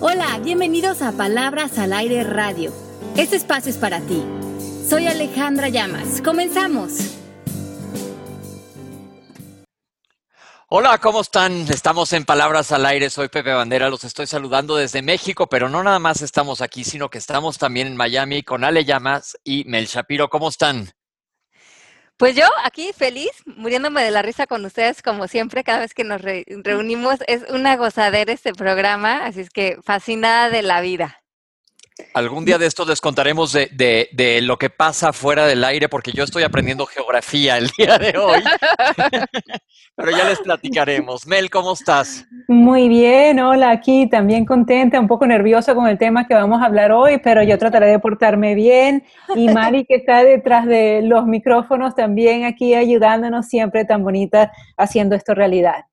Hola, bienvenidos a Palabras al Aire Radio. Este espacio es para ti. Soy Alejandra Llamas. Comenzamos. Hola, ¿cómo están? Estamos en Palabras al Aire, soy Pepe Bandera, los estoy saludando desde México, pero no nada más estamos aquí, sino que estamos también en Miami con Ale Llamas y Mel Shapiro. ¿Cómo están? Pues yo aquí feliz, muriéndome de la risa con ustedes como siempre, cada vez que nos reunimos es una gozadera este programa, así es que fascinada de la vida. Algún día de esto les contaremos de, de, lo que pasa fuera del aire, porque yo estoy aprendiendo geografía el día de hoy. Pero ya les platicaremos. Mel, ¿cómo estás? Muy bien, hola, aquí también contenta, un poco nerviosa con el tema que vamos a hablar hoy, pero yo trataré de portarme bien. Y Mari, que está detrás de los micrófonos, también aquí ayudándonos siempre tan bonita haciendo esto realidad.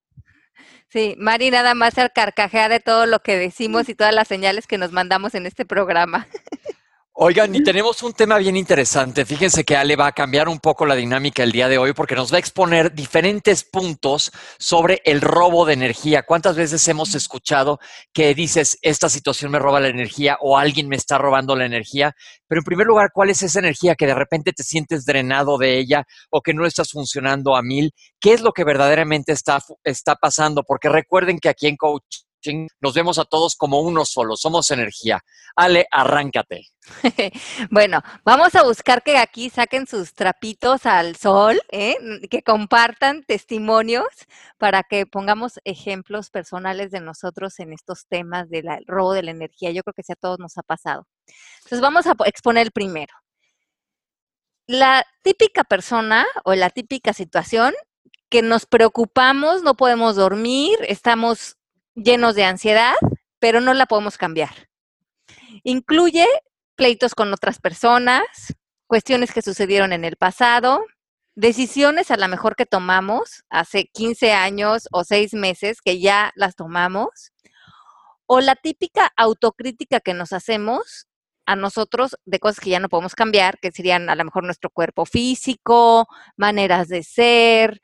Sí, Mari nada más se carcajea de todo lo que decimos y todas las señales que nos mandamos en este programa. Oigan, y tenemos un tema bien interesante. Fíjense que Ale va a cambiar un poco la dinámica el día de hoy porque nos va a exponer diferentes puntos sobre el robo de energía. ¿Cuántas veces hemos escuchado que dices, esta situación me roba la energía o alguien me está robando la energía? Pero en primer lugar, ¿cuál es esa energía que de repente te sientes drenado de ella o que no estás funcionando a mil? ¿Qué es lo que verdaderamente está, está pasando? Porque recuerden que aquí en Coach nos vemos a todos como uno solo, somos energía. Ale, arráncate. bueno, vamos a buscar que aquí saquen sus trapitos al sol, ¿eh? que compartan testimonios para que pongamos ejemplos personales de nosotros en estos temas del robo de la energía. Yo creo que sí a todos nos ha pasado. Entonces vamos a exponer el primero. La típica persona o la típica situación que nos preocupamos, no podemos dormir, estamos llenos de ansiedad, pero no la podemos cambiar. Incluye pleitos con otras personas, cuestiones que sucedieron en el pasado, decisiones a lo mejor que tomamos hace 15 años o 6 meses que ya las tomamos, o la típica autocrítica que nos hacemos a nosotros de cosas que ya no podemos cambiar, que serían a lo mejor nuestro cuerpo físico, maneras de ser,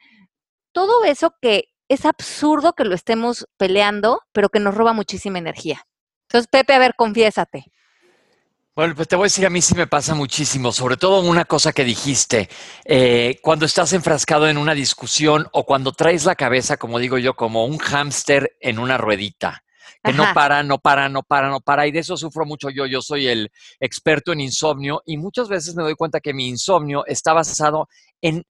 todo eso que es absurdo que lo estemos peleando, pero que nos roba muchísima energía. Entonces, Pepe, a ver, confiésate. Bueno, pues te voy a decir, a mí sí me pasa muchísimo, sobre todo una cosa que dijiste, eh, cuando estás enfrascado en una discusión o cuando traes la cabeza, como digo yo, como un hámster en una ruedita, que no para, no para, no para, no para, y de eso sufro mucho yo, yo soy el experto en insomnio y muchas veces me doy cuenta que mi insomnio está basado en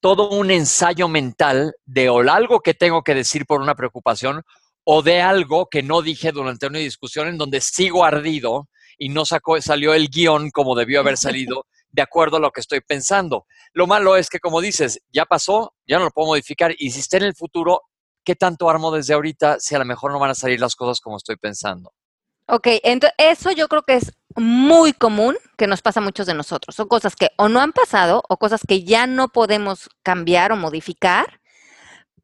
todo un ensayo mental de o algo que tengo que decir por una preocupación o de algo que no dije durante una discusión en donde sigo ardido y no sacó, salió el guion como debió haber salido de acuerdo a lo que estoy pensando. Lo malo es que, como dices, ya pasó, ya no lo puedo modificar y si está en el futuro, ¿qué tanto armo desde ahorita si a lo mejor no van a salir las cosas como estoy pensando? Ok, entonces eso yo creo que es muy común que nos pasa a muchos de nosotros. Son cosas que o no han pasado o cosas que ya no podemos cambiar o modificar.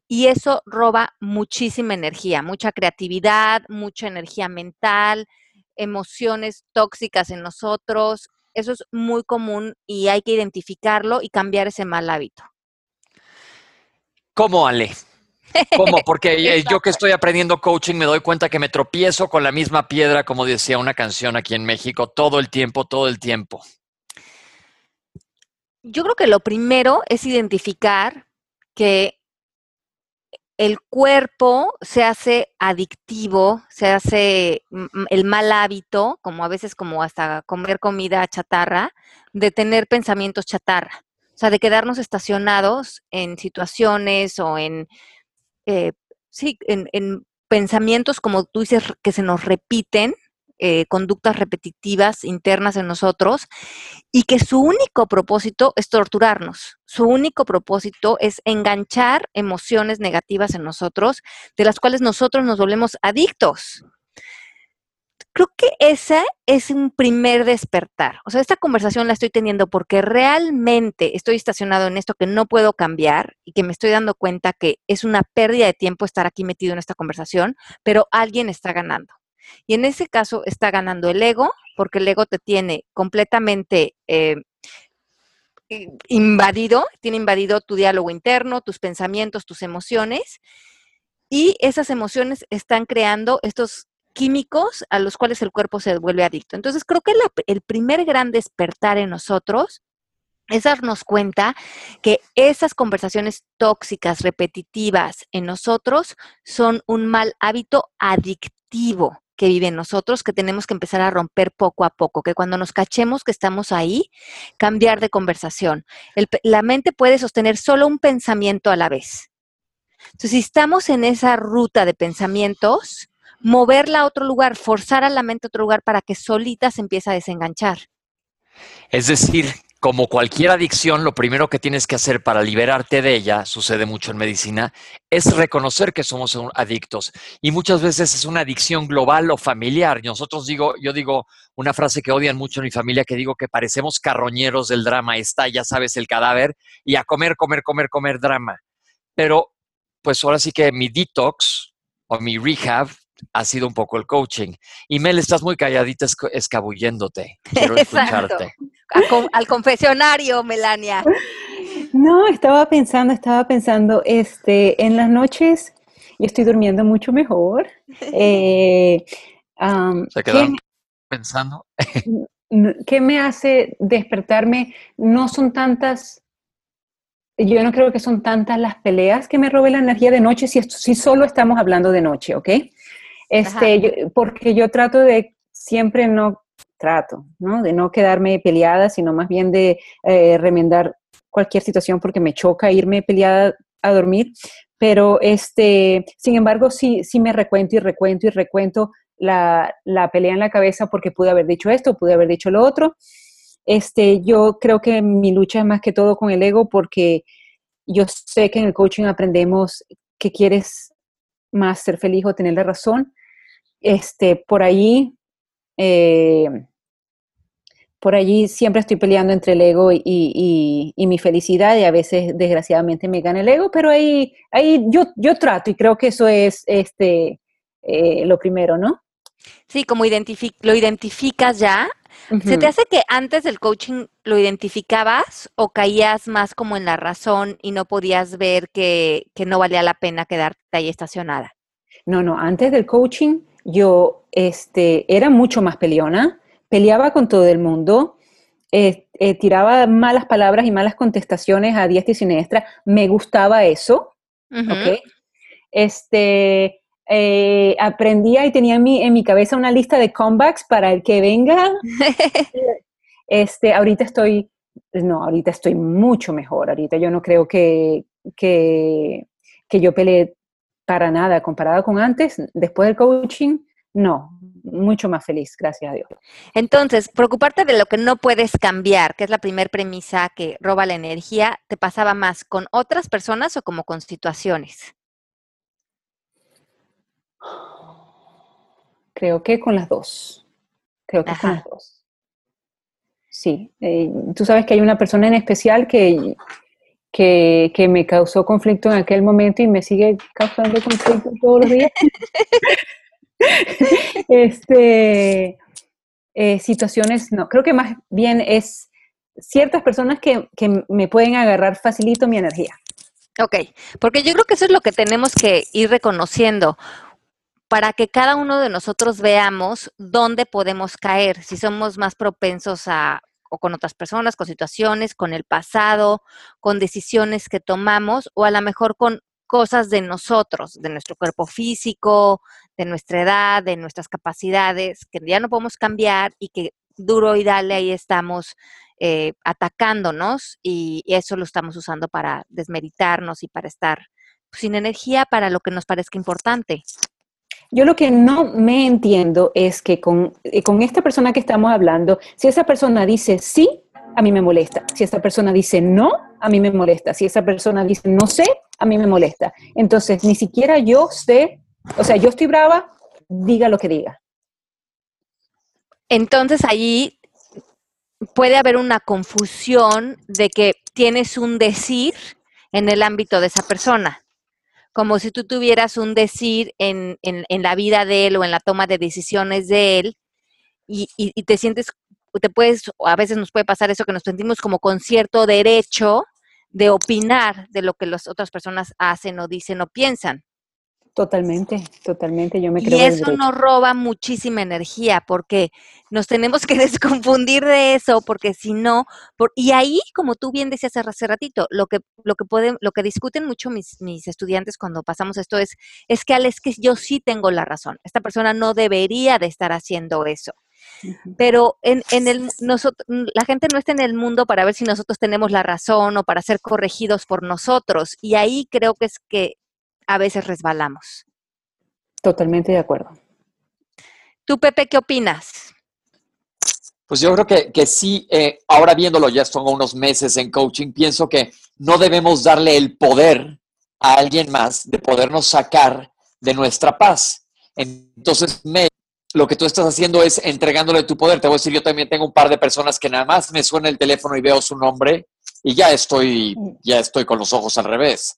Y eso roba muchísima energía, mucha creatividad, mucha energía mental, emociones tóxicas en nosotros. Eso es muy común y hay que identificarlo y cambiar ese mal hábito. ¿Cómo, Ale? ¿Cómo? Porque eh, yo que estoy aprendiendo coaching me doy cuenta que me tropiezo con la misma piedra, como decía una canción aquí en México, todo el tiempo, todo el tiempo. Yo creo que lo primero es identificar que el cuerpo se hace adictivo, se hace el mal hábito, como a veces como hasta comer comida chatarra, de tener pensamientos chatarra. O sea, de quedarnos estacionados en situaciones o en eh, sí, en, pensamientos, como tú dices, que se nos repiten, eh, conductas repetitivas internas en nosotros, y que su único propósito es torturarnos. Su único propósito es enganchar emociones negativas en nosotros, de las cuales nosotros nos volvemos adictos creo que ese es un primer despertar. O sea, esta conversación la estoy teniendo porque realmente estoy estacionado en esto que no puedo cambiar y que me estoy dando cuenta que es una pérdida de tiempo estar aquí metido en esta conversación, pero alguien está ganando. Y en ese caso está ganando el ego, porque el ego te tiene completamente eh, invadido, tiene invadido tu diálogo interno, tus pensamientos, tus emociones, y esas emociones están creando estos químicos a los cuales el cuerpo se vuelve adicto. Entonces, creo que el primer gran despertar en nosotros es darnos cuenta que esas conversaciones tóxicas, repetitivas en nosotros son un mal hábito adictivo que vive en nosotros, que tenemos que empezar a romper poco a poco, que cuando nos cachemos que estamos ahí, cambiar de conversación. la mente puede sostener solo un pensamiento a la vez. Entonces, si estamos en esa ruta de pensamientos, moverla a otro lugar, forzar a la mente a otro lugar para que solita se empiece a desenganchar. Es decir, como cualquier adicción, lo primero que tienes que hacer para liberarte de ella, sucede mucho en medicina, es reconocer que somos adictos. Y muchas veces es una adicción global o familiar. Nosotros digo, yo digo una frase que odian mucho en mi familia, que digo que parecemos carroñeros del drama. Está, ya sabes, el cadáver y a comer, comer, comer, comer drama. Pero, pues ahora sí que mi detox o mi rehab ha sido un poco el coaching. Y Mel, estás muy calladita escabulléndote. Quiero escucharte. al confesionario, Melania. No, estaba pensando, estaba pensando, este, en las noches yo estoy durmiendo mucho mejor. Eh, ¿Se quedaron pensando? ¿Qué me hace despertarme? No son tantas yo no creo que son tantas las peleas que me roben la energía de noche si, si solo estamos hablando de noche, ¿ok? Este, porque yo trato de siempre no, trato, ¿no? De no quedarme peleada, sino más bien de eh, remendar cualquier situación porque me choca irme peleada a dormir. Pero, este, sin embargo, sí, sí me recuento y recuento y recuento la, la pelea en la cabeza porque pude haber dicho esto, pude haber dicho lo otro. Este, yo creo que mi lucha es más que todo con el ego porque yo sé que en el coaching aprendemos que quieres más ser feliz o tener la razón este, por allí, eh, por allí siempre estoy peleando entre el ego y, mi felicidad y a veces desgraciadamente me gana el ego, pero ahí, ahí yo, yo trato y creo que eso es este, eh, lo primero, ¿no? Sí, como lo identificas ya. ¿Se te hace que antes del coaching lo identificabas o caías más como en la razón y no podías ver que, que no valía la pena quedarte ahí estacionada? No, no, antes del coaching yo este, era mucho más peleona, peleaba con todo el mundo, eh, eh, tiraba malas palabras y malas contestaciones a diestra y siniestra. Me gustaba eso, Este, eh, aprendía y tenía en mi, en mi cabeza una lista de comebacks para el que venga. este, ahorita estoy, no, ahorita estoy mucho mejor. Ahorita yo no creo que, que, que yo peleé para nada, comparado con antes, después del coaching, no, mucho más feliz, gracias a Dios. Entonces, preocuparte de lo que no puedes cambiar, que es la primera premisa que roba la energía, ¿te pasaba más con otras personas o como con situaciones? Creo que con las dos. Creo que con las dos. Sí, eh, tú sabes que hay una persona en especial que que, me causó conflicto en aquel momento y me sigue causando conflicto todos los días. este, eh, situaciones, no, creo que más bien es ciertas personas que, que me pueden agarrar facilito mi energía. Ok, porque yo creo que eso es lo que tenemos que ir reconociendo para que cada uno de nosotros veamos dónde podemos caer, si somos más propensos a o con otras personas, con situaciones, con el pasado, con decisiones que tomamos o a lo mejor con cosas de nosotros, de nuestro cuerpo físico, de nuestra edad, de nuestras capacidades, que ya no podemos cambiar y que duro y dale ahí estamos eh, atacándonos y, eso lo estamos usando para desmeritarnos y para estar sin energía para lo que nos parezca importante. Yo lo que no me entiendo es que con, eh, con esta persona que estamos hablando, si esa persona dice sí, a mí me molesta. Si esa persona dice no, a mí me molesta. Si esa persona dice no sé, a mí me molesta. Entonces, ni siquiera yo sé, o sea, yo estoy brava, diga lo que diga. Entonces, allí puede haber una confusión de que tienes un decir en el ámbito de esa persona como si tú tuvieras un decir en, la vida de él o en la toma de decisiones de él y, te sientes, te puedes, a veces nos puede pasar eso que nos sentimos como con cierto derecho de opinar de lo que las otras personas hacen o dicen o piensan. Totalmente, totalmente, yo me y creo. el eso nos roba muchísima energía porque nos tenemos que desconfundir de eso porque si no, por- y ahí como tú bien decías hace hace ratito, lo que lo que pueden lo que discuten mucho mis, mis estudiantes cuando pasamos esto es es que Alex que yo sí tengo la razón. Esta persona no debería de estar haciendo eso. Pero en, en el nosotros la gente no está en el mundo para ver si nosotros tenemos la razón o para ser corregidos por nosotros y ahí creo que es que a veces resbalamos. Totalmente de acuerdo. Tú, Pepe, ¿qué opinas? Pues yo creo que, que sí, eh, ahora viéndolo ya son unos meses en coaching, pienso que no debemos darle el poder a alguien más de podernos sacar de nuestra paz. Entonces, me, lo que tú estás haciendo es entregándole tu poder. Te voy a decir, yo también tengo un par de personas que nada más me suena el teléfono y veo su nombre y ya estoy, ya estoy con los ojos al revés.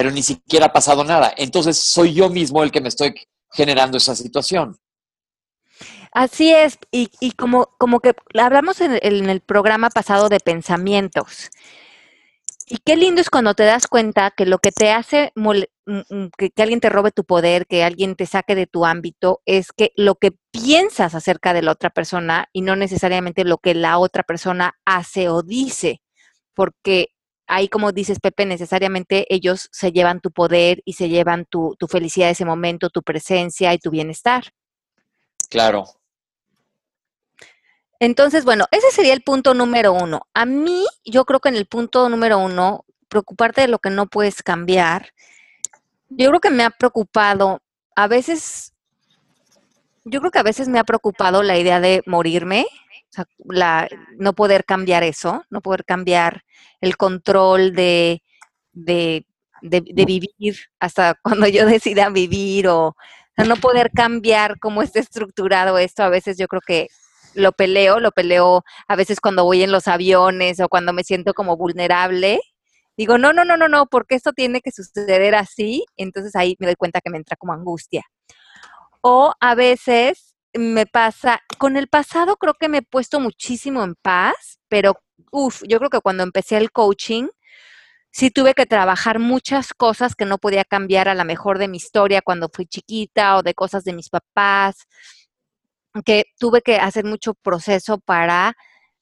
Pero ni siquiera ha pasado nada. Entonces, soy yo mismo el que me estoy generando esa situación. Así es, y, y como, como que hablamos en, el- programa pasado de pensamientos. Y qué lindo es cuando te das cuenta que lo que te hace mm, mm, que, que alguien te robe tu poder, que alguien te saque de tu ámbito, es que lo que piensas acerca de la otra persona y no necesariamente lo que la otra persona hace o dice. Porque ahí, como dices, Pepe, necesariamente ellos se llevan tu poder y se llevan tu, tu felicidad de ese momento, tu presencia y tu bienestar. Claro. Entonces, bueno, ese sería el punto número uno. A mí, yo creo que en el punto número uno, preocuparte de lo que no puedes cambiar, yo creo que me ha preocupado, a veces, yo creo que a veces me ha preocupado la idea de morirme, o sea, la, no poder cambiar eso, no poder cambiar el control de, de, de, vivir hasta cuando yo decida vivir o, no poder cambiar cómo está estructurado esto. A veces yo creo que lo peleo, lo peleo a veces cuando voy en los aviones o cuando me siento como vulnerable. Digo, no, no, no, no, no, porque esto tiene que suceder así. Entonces ahí me doy cuenta que me entra como angustia. O a veces me pasa, con el pasado creo que me he puesto muchísimo en paz, pero uff, yo creo que cuando empecé el coaching, sí tuve que trabajar muchas cosas que no podía cambiar a la mejor de mi historia cuando fui chiquita o de cosas de mis papás que tuve que hacer mucho proceso para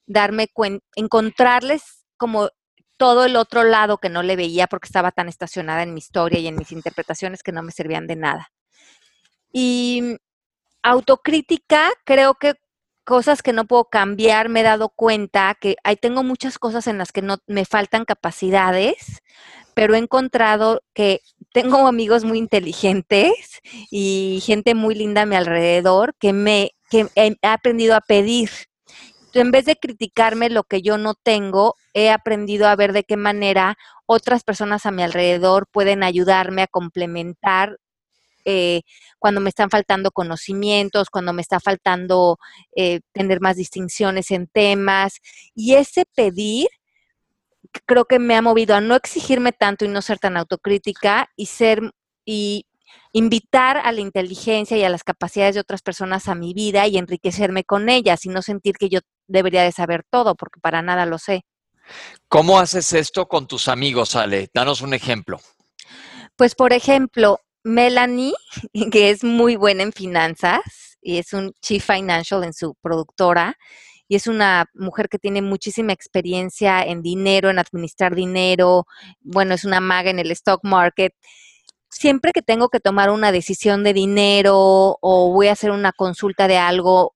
darme cuenta, encontrarles como todo el otro lado que no le veía porque estaba tan estacionada en mi historia y en mis interpretaciones que no me servían de nada. Y autocrítica, creo que cosas que no puedo cambiar, me he dado cuenta que ahí tengo muchas cosas en las que no me faltan capacidades, pero he encontrado que tengo amigos muy inteligentes y gente muy linda a mi alrededor que me que he aprendido a pedir. En vez de criticarme lo que yo no tengo, he aprendido a ver de qué manera otras personas a mi alrededor pueden ayudarme a complementar eh, cuando me están faltando conocimientos, cuando me está faltando eh, tener más distinciones en temas. Y ese pedir creo que me ha movido a no exigirme tanto y no ser tan autocrítica y ser y invitar a la inteligencia y a las capacidades de otras personas a mi vida y enriquecerme con ellas y no sentir que yo debería de saber todo, porque para nada lo sé. ¿Cómo haces esto con tus amigos, Ale? Danos un ejemplo. Pues, por ejemplo, Melanie, que es muy buena en finanzas y es un chief financial en su productora, y es una mujer que tiene muchísima experiencia en dinero, en administrar dinero, bueno, es una maga en el stock market. Siempre que tengo que tomar una decisión de dinero o voy a hacer una consulta de algo,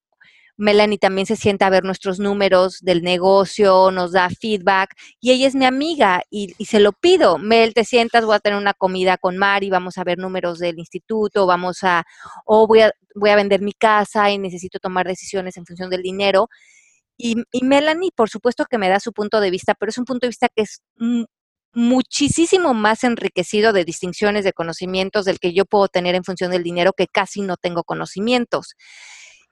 Melanie también se sienta a ver nuestros números del negocio, nos da feedback y ella es mi amiga y, y, se lo pido. Mel, te sientas, voy a tener una comida con Mari, vamos a ver números del instituto, vamos a, o voy a, voy a vender mi casa y necesito tomar decisiones en función del dinero. Y, y, Melanie, por supuesto que me da su punto de vista, pero es un punto de vista que es muchísimo más enriquecido de distinciones, de conocimientos del que yo puedo tener en función del dinero, que casi no tengo conocimientos.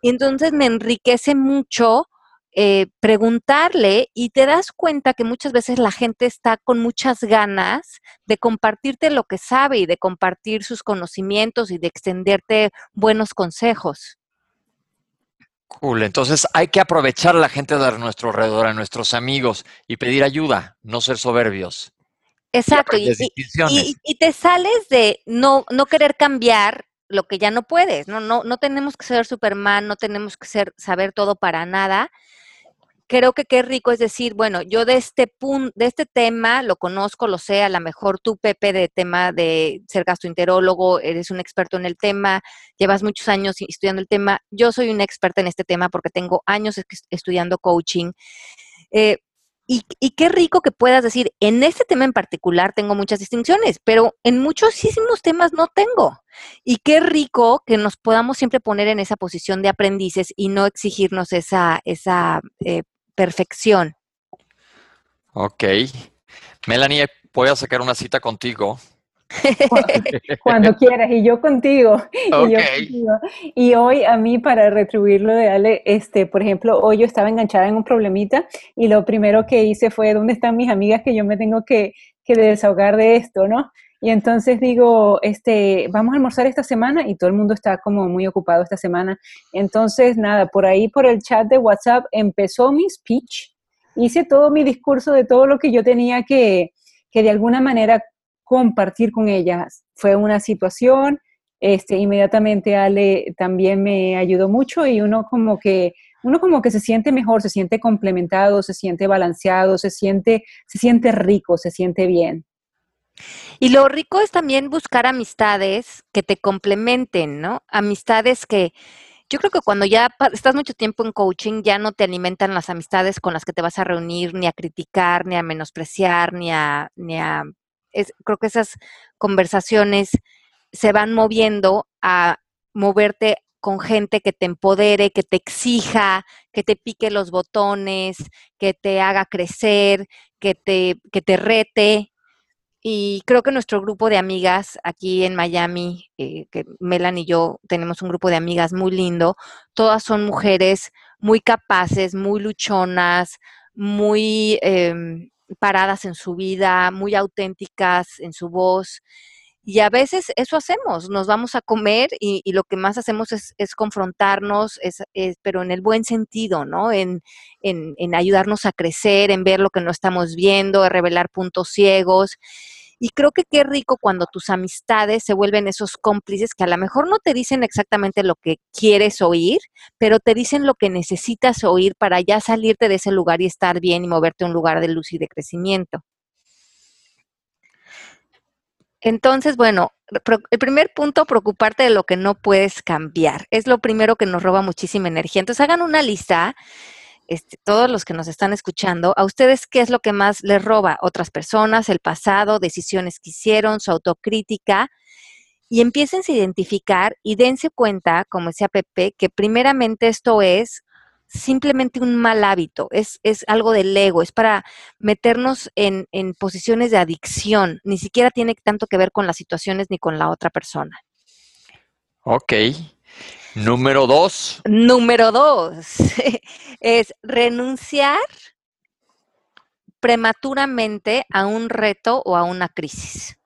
Y entonces me enriquece mucho eh, preguntarle y te das cuenta que muchas veces la gente está con muchas ganas de compartirte lo que sabe y de compartir sus conocimientos y de extenderte buenos consejos. Cool, entonces hay que aprovechar a la gente de nuestro alrededor, a nuestros amigos y pedir ayuda, no ser soberbios. Exacto. Y, y, y, te sales de no, no querer cambiar lo que ya no puedes. No, no, no tenemos que ser Superman, no tenemos que ser, saber todo para nada creo que qué rico es decir, bueno, yo de este punto, de este tema lo conozco, lo sé, a lo mejor tú, Pepe, de tema de ser gastroenterólogo, eres un experto en el tema, llevas muchos años estudiando el tema. Yo soy una experta en este tema porque tengo años estudiando coaching. Eh, y, y, qué rico que puedas decir, en este tema en particular tengo muchas distinciones, pero en muchísimos temas no tengo. Y qué rico que nos podamos siempre poner en esa posición de aprendices y no exigirnos esa, esa eh, perfección. Ok. Melanie, voy a sacar una cita contigo. Cuando quieras, y yo contigo. Y, hoy a mí, para retribuirlo de Ale, este, por ejemplo, hoy yo estaba enganchada en un problemita y lo primero que hice fue, ¿dónde están mis amigas que yo me tengo que, que desahogar de esto, no? Y entonces digo, este, vamos a almorzar esta semana y todo el mundo está como muy ocupado esta semana. Entonces, nada, por ahí, por el chat de WhatsApp, empezó mi speech. Hice todo mi discurso de todo lo que yo tenía que, que de alguna manera compartir con ellas. Fue una situación, este, inmediatamente Ale también me ayudó mucho y uno como que uno como que se siente mejor, se siente complementado, se siente balanceado, se siente, se siente rico, se siente bien. Y lo rico es también buscar amistades que te complementen, ¿no? Amistades que yo creo que cuando ya estás mucho tiempo en coaching, ya no te alimentan las amistades con las que te vas a reunir, ni a criticar, ni a menospreciar, ni a, ni a creo que esas conversaciones se van moviendo a moverte con gente que te empodere, que te exija, que te pique los botones, que te haga crecer, que te, que te rete, y creo que nuestro grupo de amigas aquí en Miami, eh, que Melan y yo tenemos un grupo de amigas muy lindo, todas son mujeres muy capaces, muy luchonas, muy em, paradas en su vida, muy auténticas en su voz. Y a veces eso hacemos, nos vamos a comer y, lo que más hacemos es, confrontarnos, es, pero en el buen sentido, ¿no? En, en, en, ayudarnos a crecer, en ver lo que no estamos viendo, en revelar puntos ciegos. Y creo que qué rico cuando tus amistades se vuelven esos cómplices que a lo mejor no te dicen exactamente lo que quieres oír, pero te dicen lo que necesitas oír para ya salirte de ese lugar y estar bien y moverte a un lugar de luz y de crecimiento. Entonces, bueno, el primer punto, preocuparte de lo que no puedes cambiar. Es lo primero que nos roba muchísima energía. Entonces, hagan una lista, este, todos los que nos están escuchando, a ustedes qué es lo que más les roba. Otras personas, el pasado, decisiones que hicieron, su autocrítica. Y empiecen a identificar y dense cuenta, como decía Pepe, que primeramente esto es simplemente un mal hábito, es, es algo del ego, es para meternos en, en, posiciones de adicción, ni siquiera tiene tanto que ver con las situaciones ni con la otra persona. Ok. Número dos. Número dos es renunciar prematuramente a un reto o a una crisis.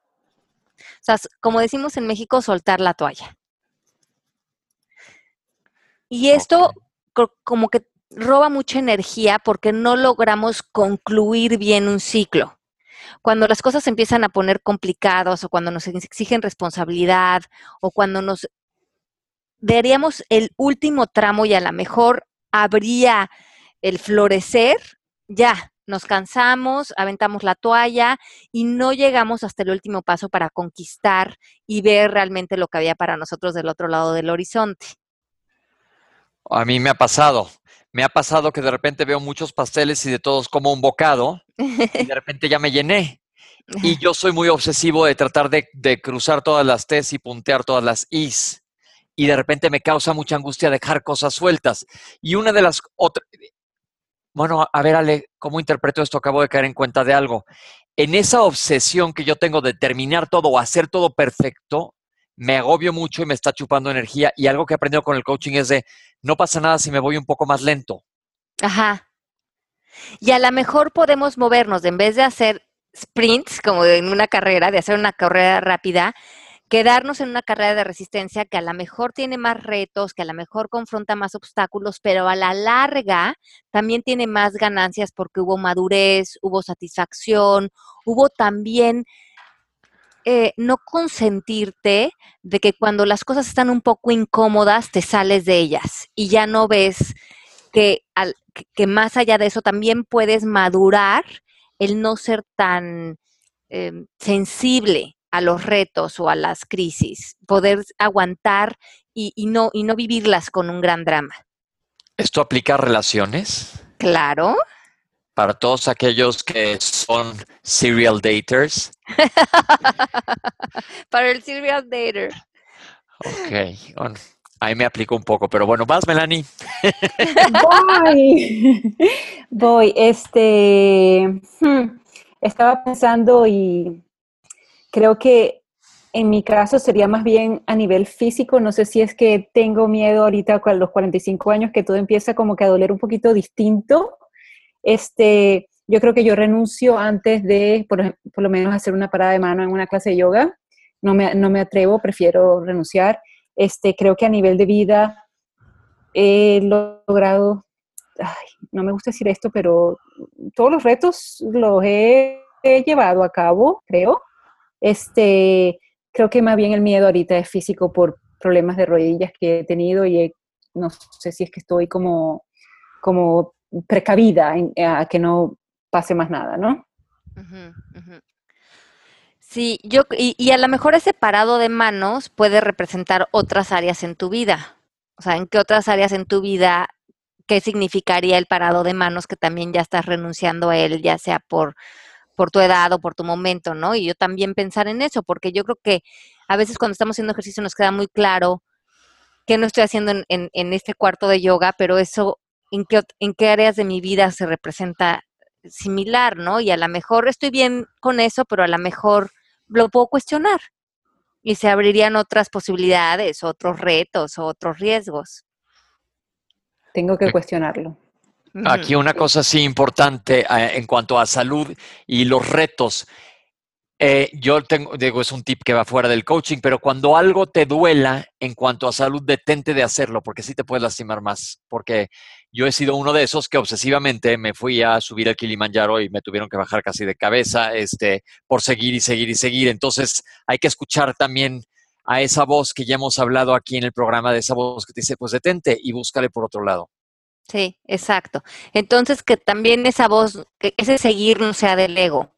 O sea, como decimos en México, soltar la toalla. Y esto como que roba mucha energía porque no logramos concluir bien un ciclo. Cuando las cosas empiezan a poner complicados o cuando nos exigen responsabilidad o cuando nos daríamos el último tramo y a lo mejor habría el florecer, ya nos cansamos, aventamos la toalla y no llegamos hasta el último paso para conquistar y ver realmente lo que había para nosotros del otro lado del horizonte. A mí me ha pasado. Me ha pasado que de repente veo muchos pasteles y de todos como un bocado y de repente ya me llené. Y yo soy muy obsesivo de tratar de, cruzar todas las T's y puntear todas las I's. Y de repente me causa mucha angustia dejar cosas sueltas. Y una de las otras... Bueno, a ver, Ale, ¿cómo interpreto esto? Acabo de caer en cuenta de algo. En esa obsesión que yo tengo de terminar todo o hacer todo perfecto, me agobio mucho y me está chupando energía. Y algo que he aprendido con el coaching es de, no pasa nada si me voy un poco más lento. Ajá. Y a lo mejor podemos movernos, en vez de hacer sprints, como en una carrera, de hacer una carrera rápida, quedarnos en una carrera de resistencia que a lo mejor tiene más retos, que a lo mejor confronta más obstáculos, pero a la larga también tiene más ganancias porque hubo madurez, hubo satisfacción, hubo también eh, no consentirte de que cuando las cosas están un poco incómodas te sales de ellas y ya no ves que, al, que más allá de eso también puedes madurar el no ser tan em, sensible a los retos o a las crisis, poder aguantar y, no, y no vivirlas con un gran drama. ¿Esto aplica a relaciones? Claro. Para todos aquellos que son serial daters. Para el serial dater. Ok, bueno, ahí me aplico un poco, pero bueno, vas, Melanie. Voy. Voy, este. Hmm, estaba pensando y creo que en mi caso sería más bien a nivel físico. No sé si es que tengo miedo ahorita con los 45 años que todo empieza como que a doler un poquito distinto. Este, yo creo que yo renuncio antes de, por, lo menos, hacer una parada de mano en una clase de yoga. No me, no me atrevo, prefiero renunciar. Este, creo que a nivel de vida he logrado, no me gusta decir esto, pero todos los retos los he llevado a cabo, creo este, creo que más bien el miedo ahorita es físico por problemas de rodillas que he tenido y no sé si es que estoy como, como precavida a que no pase más nada, ¿no? Sí, yo, y, y, a lo mejor ese parado de manos puede representar otras áreas en tu vida. O sea, ¿en qué otras áreas en tu vida, qué significaría el parado de manos que también ya estás renunciando a él, ya sea por por tu edad o por tu momento, ¿no? Y yo también pensar en eso, porque yo creo que a veces cuando estamos haciendo ejercicio nos queda muy claro qué no estoy haciendo en, este cuarto de yoga, pero eso, ¿en qué, ¿en qué áreas de mi vida se representa similar, ¿no? Y a lo mejor estoy bien con eso, pero a lo mejor lo puedo cuestionar y se abrirían otras posibilidades, otros retos, otros riesgos. Tengo que cuestionarlo. Aquí una cosa sí importante eh, en cuanto a salud y los retos. Eh, yo tengo, digo, es un tip que va fuera del coaching, pero cuando algo te duela en cuanto a salud, detente de hacerlo, porque sí te puedes lastimar más. Porque yo he sido uno de esos que obsesivamente me fui a subir el Kilimanjaro y me tuvieron que bajar casi de cabeza, este, por seguir y seguir y seguir. Entonces hay que escuchar también a esa voz que ya hemos hablado aquí en el programa, de esa voz que te dice, pues detente y búscale por otro lado. Sí, exacto. Entonces, que también esa voz, que ese seguir no sea del ego,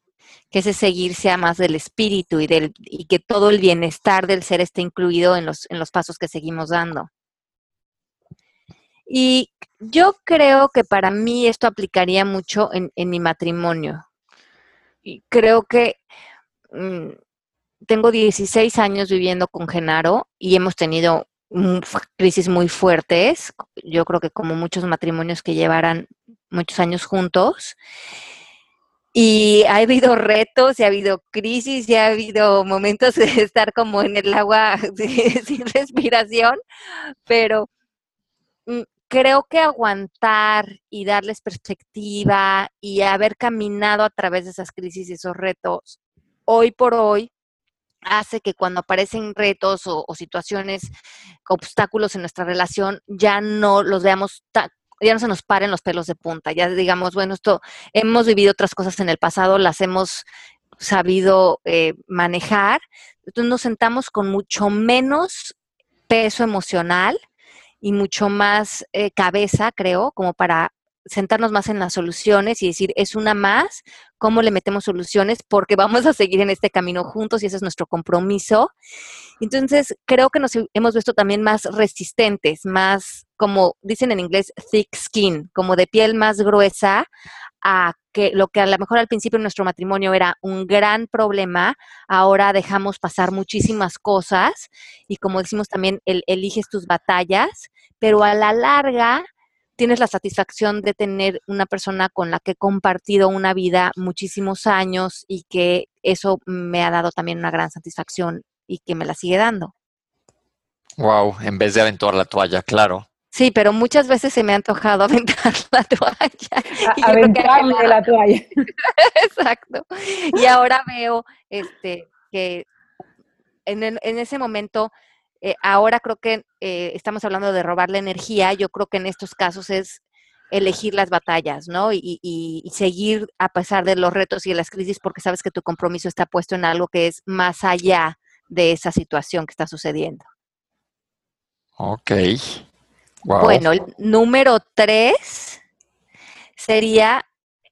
que ese seguir sea más del espíritu y, del, y que todo el bienestar del ser esté incluido en los, en los pasos que seguimos dando. Y yo creo que para mí esto aplicaría mucho en, en mi matrimonio. Y creo que mm, tengo 16 años viviendo con Genaro y hemos tenido crisis muy fuertes, yo creo que como muchos matrimonios que llevaran muchos años juntos. Y ha habido retos, y ha habido crisis, y ha habido momentos de estar como en el agua sin respiración, pero mm, creo que aguantar y darles perspectiva y haber caminado a través de esas crisis y esos retos, hoy por hoy, hace que cuando aparecen retos o, situaciones, obstáculos en nuestra relación, ya no los veamos ya no se nos paren los pelos de punta, ya digamos, bueno, esto hemos vivido otras cosas en el pasado, las hemos sabido eh, manejar, entonces nos sentamos con mucho menos peso emocional y mucho más eh, cabeza, creo, como para sentarnos más en las soluciones y decir, es una más, ¿cómo le metemos soluciones? Porque vamos a seguir en este camino juntos y ese es nuestro compromiso. Entonces, creo que nos hemos visto también más resistentes, más, como dicen en inglés, thick skin, como de piel más gruesa, a que lo que a lo mejor al principio en nuestro matrimonio era un gran problema, ahora dejamos pasar muchísimas cosas y como decimos también, el, eliges tus batallas, pero a la larga tienes la satisfacción de tener una persona con la que he compartido una vida muchísimos años y que eso me ha dado también una gran satisfacción y que me la sigue dando. Wow, en vez de aventar la toalla, claro. Sí, pero muchas veces se me ha antojado aventar la toalla. Aventarle la toalla. Exacto. Y ahora veo este que en, en ese momento, eh, ahora creo que eh, estamos hablando de robar la energía, yo creo que en estos casos es elegir las batallas, ¿no? Y, y, seguir a pesar de los retos y de las crisis porque sabes que tu compromiso está puesto en algo que es más allá de esa situación que está sucediendo. Ok. Bueno, el número tres sería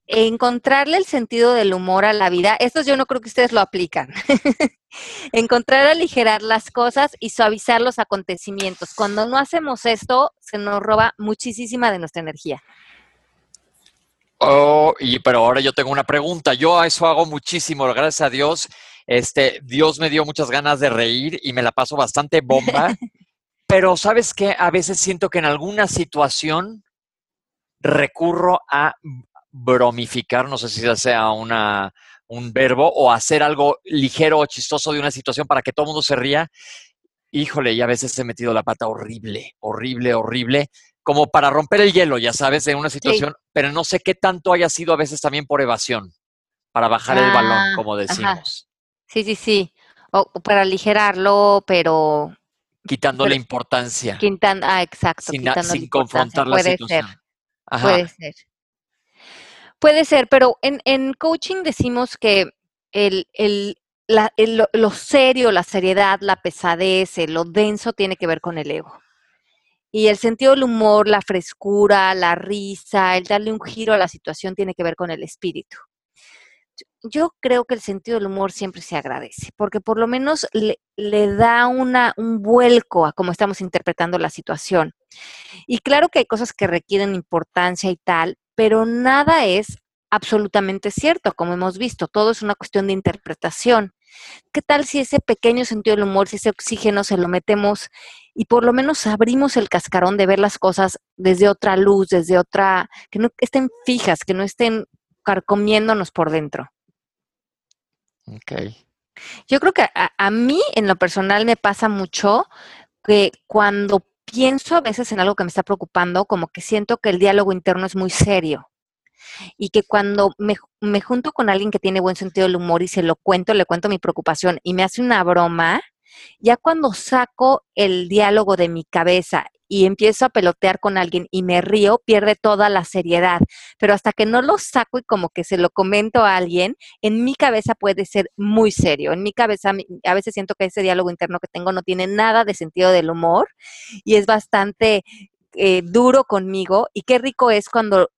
encontrarle el sentido del humor a la vida. Estos yo no creo que ustedes lo aplican. Encontrar aligerar las cosas y suavizar los acontecimientos. Cuando no hacemos esto, se nos roba muchísima de nuestra energía. Oh, y pero ahora yo tengo una pregunta. Yo a eso hago muchísimo, gracias a Dios. Este, Dios me dio muchas ganas de reír y me la paso bastante bomba. pero sabes qué, a veces siento que en alguna situación recurro a bromificar, no sé si sea una, un verbo, o hacer algo ligero o chistoso de una situación para que todo el mundo se ría. Híjole, y a veces he metido la pata horrible, horrible, horrible, como para romper el hielo, ya sabes, de una situación, pero no sé qué tanto haya sido a veces también por evasión, para bajar el balón, ah, como decimos. Sí, sí, sí, o, para aligerarlo, pero... Quitando la importancia. Quitando, ah, exacto. Sin, sin confrontar la situación. Puede ser. Puede ser, pero en, coaching decimos que el, lo serio, la seriedad, la pesadez, lo denso tiene que ver con el ego. Y el sentido del humor, la frescura, la risa, el darle un giro a la situación tiene que ver con el espíritu. Yo creo que el sentido del humor siempre se agradece, porque por lo menos le, le da una, un vuelco a cómo estamos interpretando la situación. Y claro que hay cosas que requieren importancia y tal, pero nada es absolutamente cierto, como hemos visto, todo es una cuestión de interpretación. ¿Qué tal si ese pequeño sentido del humor, si ese oxígeno se lo metemos y por lo menos abrimos el cascarón de ver las cosas desde otra luz, desde otra, que no estén fijas, que no estén carcomiéndonos por dentro? Ok. Yo creo que a, a mí en lo personal me pasa mucho que cuando pienso a veces en algo que me está preocupando, como que siento que el diálogo interno es muy serio y que cuando me, me, junto con alguien que tiene buen sentido del humor y se lo cuento, le cuento mi preocupación y me hace una broma, ya cuando saco el diálogo de mi cabeza y empiezo a pelotear con alguien y me río, pierde toda la seriedad. Pero hasta que no lo saco y como que se lo comento a alguien, en mi cabeza puede ser muy serio. En mi cabeza a veces siento que ese diálogo interno que tengo no tiene nada de sentido del humor y es bastante eh, duro conmigo. Y qué rico es cuando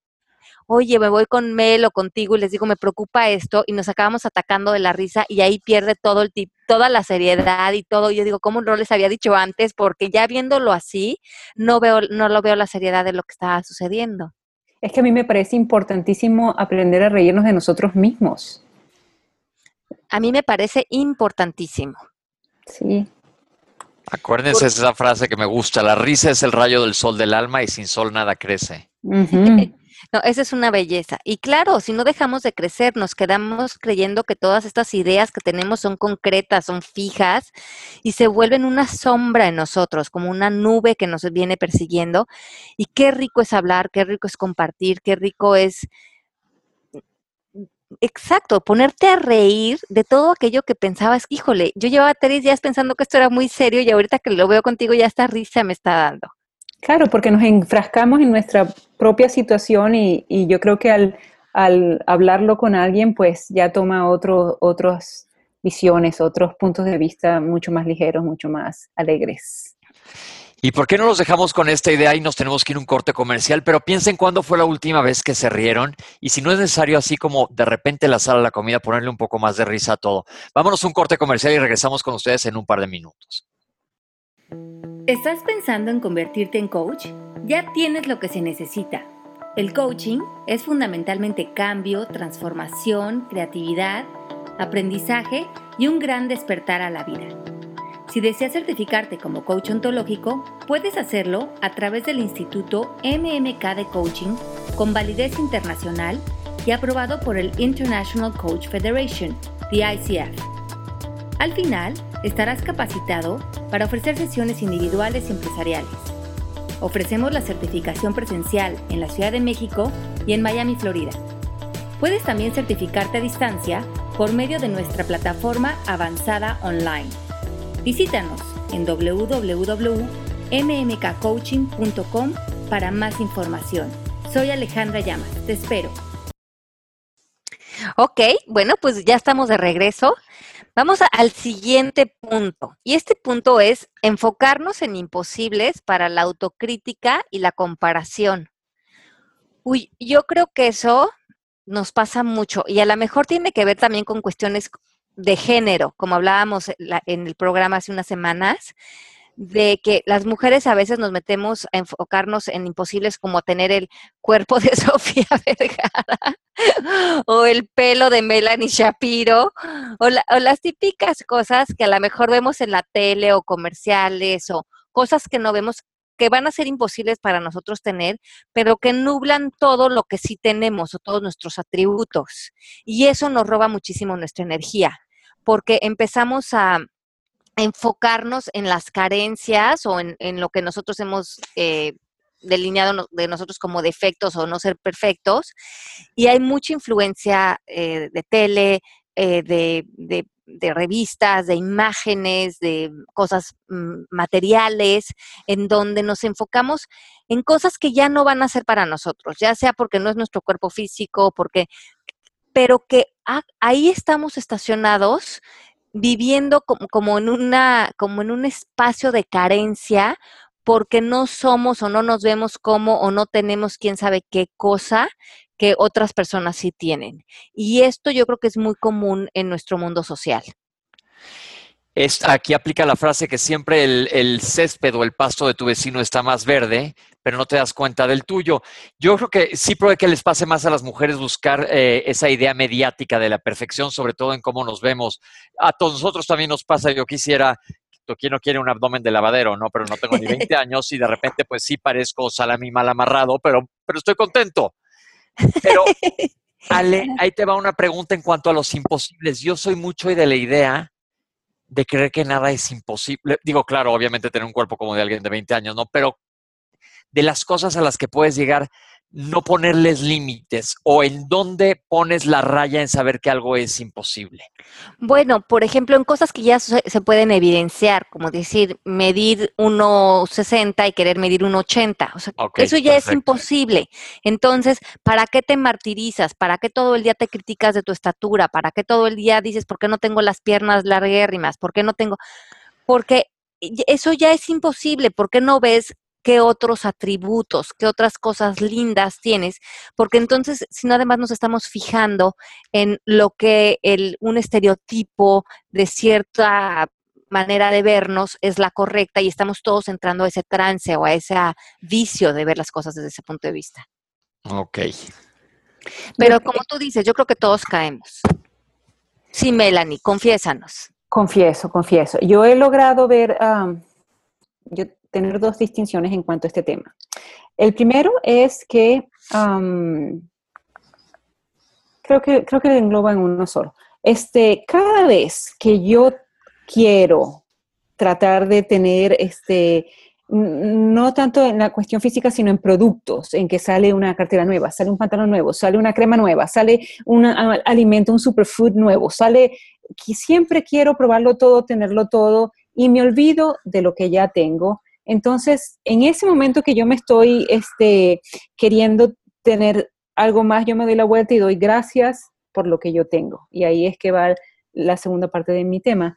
oye, me voy con Mel o contigo y les digo, me preocupa esto, y nos acabamos atacando de la risa y ahí pierde todo el tip, toda la seriedad y todo. Yo digo, ¿cómo no les había dicho antes? Porque ya viéndolo así, no veo, no lo veo la seriedad de lo que estaba sucediendo. Es que a mí me parece importantísimo aprender a reírnos de nosotros mismos. A mí me parece importantísimo. Sí. Acuérdense de esa frase que me gusta, la risa es el rayo del sol del alma y sin sol nada crece. No, esa es una belleza. Y claro, si no dejamos de crecer, nos quedamos creyendo que todas estas ideas que tenemos son concretas, son fijas y se vuelven una sombra en nosotros, como una nube que nos viene persiguiendo. Y qué rico es hablar, qué rico es compartir, qué rico es exacto, ponerte a reír de todo aquello que pensabas, híjole, yo llevaba tres días pensando que esto era muy serio y ahorita que lo veo contigo ya esta risa me está dando. Claro, porque nos enfrascamos en nuestra propia situación y, yo creo que al, hablarlo con alguien, pues ya toma otro, otras visiones, otros puntos de vista mucho más ligeros, mucho más alegres. ¿Y por qué no nos dejamos con esta idea y nos tenemos que ir a un corte comercial? Pero piensen cuándo fue la última vez que se rieron y si no es necesario así como de repente la sala la comida, ponerle un poco más de risa a todo. Vámonos a un corte comercial y regresamos con ustedes en un par de minutos. ¿Estás pensando en convertirte en coach? Ya tienes lo que se necesita. El coaching es fundamentalmente cambio, transformación, creatividad, aprendizaje y un gran despertar a la vida. Si deseas certificarte como coach ontológico, puedes hacerlo a través del Instituto MMK de Coaching con validez internacional y aprobado por el International Coach Federation, the ICF. Al final, estarás capacitado para ofrecer sesiones individuales y empresariales. Ofrecemos la certificación presencial en la Ciudad de México y en Miami, Florida. Puedes también certificarte a distancia por medio de nuestra plataforma avanzada online Visítanos en www.mmkcoaching.com para más información. Soy Alejandra Llamas, te espero. Ok, bueno, pues ya estamos de regreso. Vamos al siguiente punto. Y este punto es enfocarnos en imposibles para la autocrítica y la comparación. Uy, yo creo que eso nos pasa mucho y a lo mejor tiene que ver también con cuestiones de género, como hablábamos en el programa hace unas semanas, de que las mujeres a veces nos metemos a enfocarnos en imposibles como tener el cuerpo de Sofía Vergara o el pelo de Melanie Shapiro o, o, las típicas cosas que a lo mejor vemos en la tele o comerciales o cosas que no vemos que van a ser imposibles para nosotros tener, pero que nublan todo lo que sí tenemos o todos nuestros atributos. Y eso nos roba muchísimo nuestra energía, porque empezamos a enfocarnos en las carencias o en, lo que nosotros hemos eh, delineado de nosotros como defectos o no ser perfectos. Y hay mucha influencia eh, de tele, eh, de, de, revistas, de imágenes, de cosas mm, materiales, en donde nos enfocamos en cosas que ya no van a ser para nosotros, ya sea porque no es nuestro cuerpo físico, porque, pero que ahí estamos estacionados viviendo como, como, en una, como en un espacio de carencia porque no somos o no nos vemos como o no tenemos quién sabe qué cosa que otras personas sí tienen. Y esto yo creo que es muy común en nuestro mundo social. Es, aquí aplica la frase que siempre el, césped o el pasto de tu vecino está más verde, pero no te das cuenta del tuyo. Yo creo que sí puede que les pase más a las mujeres buscar eh, esa idea mediática de la perfección, sobre todo en cómo nos vemos. A todos nosotros también nos pasa, yo quisiera, ¿quién no quiere un abdomen de lavadero? No, pero no tengo ni 20 años y de repente pues sí parezco salami mal amarrado, pero, pero estoy contento. Pero, Ale, ahí te va una pregunta en cuanto a los imposibles. Yo soy mucho de la idea de creer que nada es imposible. Digo, claro, obviamente tener un cuerpo como de alguien de 20 años, ¿no? Pero de las cosas a las que puedes llegar no ponerles límites o en dónde pones la raya en saber que algo es imposible? Bueno, por ejemplo, en cosas que ya se, pueden evidenciar, como decir, medir 1,60 y querer medir 1,80. O sea, eso ya es imposible. Entonces, ¿para qué te martirizas? ¿Para qué todo el día te criticas de tu estatura? ¿Para qué todo el día dices, ¿por qué no tengo las piernas larguérrimas? ¿Por qué no tengo...? Porque eso ya es imposible. ¿Por qué no ves qué otros atributos, qué otras cosas lindas tienes, porque entonces, si no además nos estamos fijando en lo que el, un estereotipo de cierta manera de vernos es la correcta y estamos todos entrando a ese trance o a ese vicio de ver las cosas desde ese punto de vista. Ok. Pero como tú dices, yo creo que todos caemos. Sí, Melanie, confiésanos. Confieso, confieso. Yo he logrado ver, yo tener dos distinciones en cuanto a este tema. El primero es que creo que creo que engloba en uno solo. Este, cada vez que yo quiero tratar de tener este no tanto en la cuestión física, sino en productos, en que sale una cartera nueva, sale un pantalón nuevo, sale una crema nueva, sale un alimento, un superfood nuevo, sale que siempre quiero probarlo todo, tenerlo todo y me olvido de lo que ya tengo entonces, en ese momento que yo me estoy este, queriendo tener algo más, yo me doy la vuelta y doy gracias por lo que yo tengo. Y ahí es que va la segunda parte de mi tema.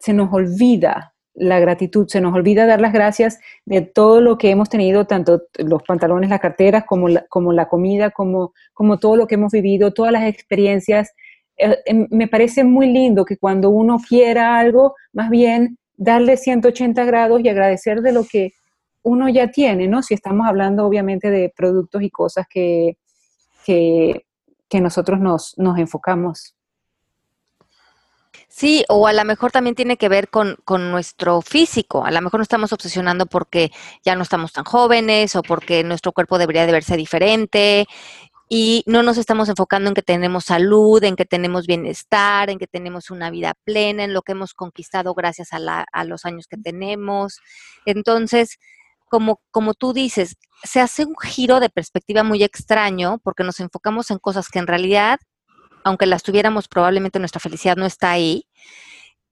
se nos olvida la gratitud, se nos olvida dar las gracias de todo lo que hemos tenido, tanto los pantalones, las carteras, como la, comida, como, como todo lo que hemos vivido, todas las experiencias. Eh, em, me parece muy lindo que cuando uno quiera algo, más bien darle 180 grados y agradecer de lo que uno ya tiene, ¿no? Si estamos hablando obviamente de productos y cosas que, que, nosotros nos, nos, enfocamos. Sí, o a lo mejor también tiene que ver con, con, nuestro físico. A lo mejor nos estamos obsesionando porque ya no estamos tan jóvenes o porque nuestro cuerpo debería de verse diferente y no nos estamos enfocando en que tenemos salud, en que tenemos bienestar, en que tenemos una vida plena, en lo que hemos conquistado gracias a, los años que tenemos. Entonces, como, como tú dices, se hace un giro de perspectiva muy extraño porque nos enfocamos en cosas que en realidad, aunque las tuviéramos, probablemente nuestra felicidad no está ahí.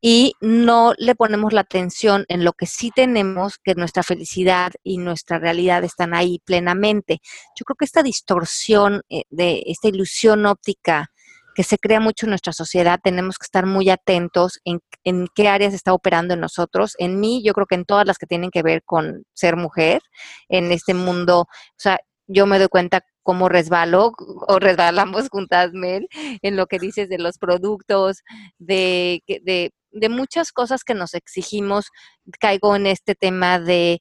Y no le ponemos la atención en lo que sí tenemos, que nuestra felicidad y nuestra realidad están ahí plenamente. Yo creo que esta distorsión eh, de esta ilusión óptica que se crea mucho en nuestra sociedad, tenemos que estar muy atentos en, en, qué áreas está operando en nosotros. En mí, yo creo que en todas las que tienen que ver con ser mujer, en este mundo, o sea, yo me doy cuenta cómo resbalo o resbalamos juntas, Mel, en lo que dices de los productos, de, de de muchas cosas que nos exigimos, caigo en este tema de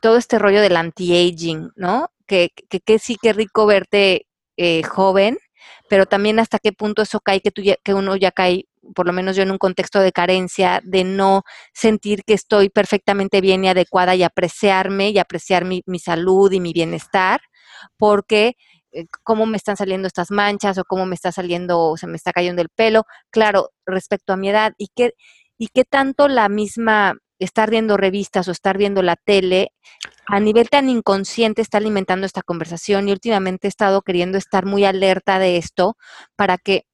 todo este rollo del anti-aging, ¿no? Que, que, sí, que rico verte eh, joven, pero también hasta qué punto eso cae, que, tú que uno ya cae, por lo menos yo en un contexto de carencia, de no sentir que estoy perfectamente bien y adecuada y apreciarme y apreciar mi, mi salud y mi bienestar, porque cómo me están saliendo estas manchas o cómo me está saliendo o se me está cayendo el pelo, claro, respecto a mi edad y qué, y qué tanto la misma estar viendo revistas o estar viendo la tele a nivel tan inconsciente está alimentando esta conversación y últimamente he estado queriendo estar muy alerta de esto para que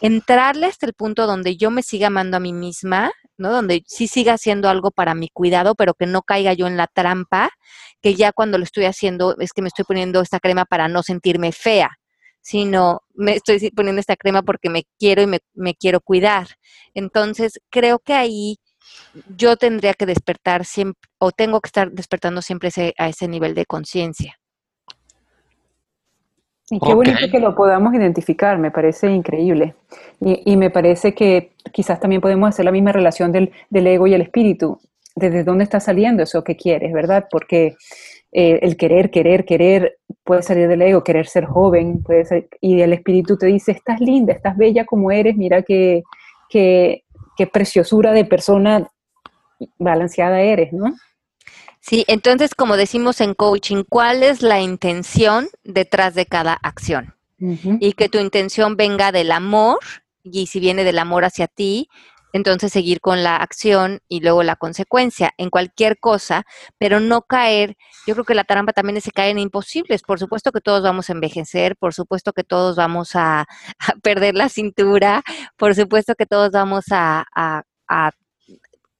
entrarle hasta el punto donde yo me siga amando a mí misma, ¿no? Donde sí siga haciendo algo para mi cuidado, pero que no caiga yo en la trampa, que ya cuando lo estoy haciendo es que me estoy poniendo esta crema para no sentirme fea, sino me estoy poniendo esta crema porque me quiero y me, me quiero cuidar. Entonces, creo que ahí yo tendría que despertar siempre, o tengo que estar despertando siempre ese, a ese nivel de conciencia. Y qué bonito que lo podamos identificar, me parece increíble. Y, me parece que quizás también podemos hacer la misma relación del, ego y el espíritu. ¿Desde dónde está saliendo eso que quieres, verdad? Porque eh, el querer, querer, querer puede salir del ego, querer ser joven, puede ser, y el espíritu te dice, estás linda, estás bella como eres, mira qué, qué, qué preciosura de persona balanceada eres, ¿no? Sí, entonces, como decimos en coaching, ¿cuál es la intención detrás de cada acción? Y que tu intención venga del amor, y si viene del amor hacia ti, entonces seguir con la acción y luego la consecuencia en cualquier cosa, pero no caer, yo creo que la trampa también es que caer en imposibles, por supuesto que todos vamos a envejecer, por supuesto que todos vamos a, perder la cintura, por supuesto que todos vamos a, a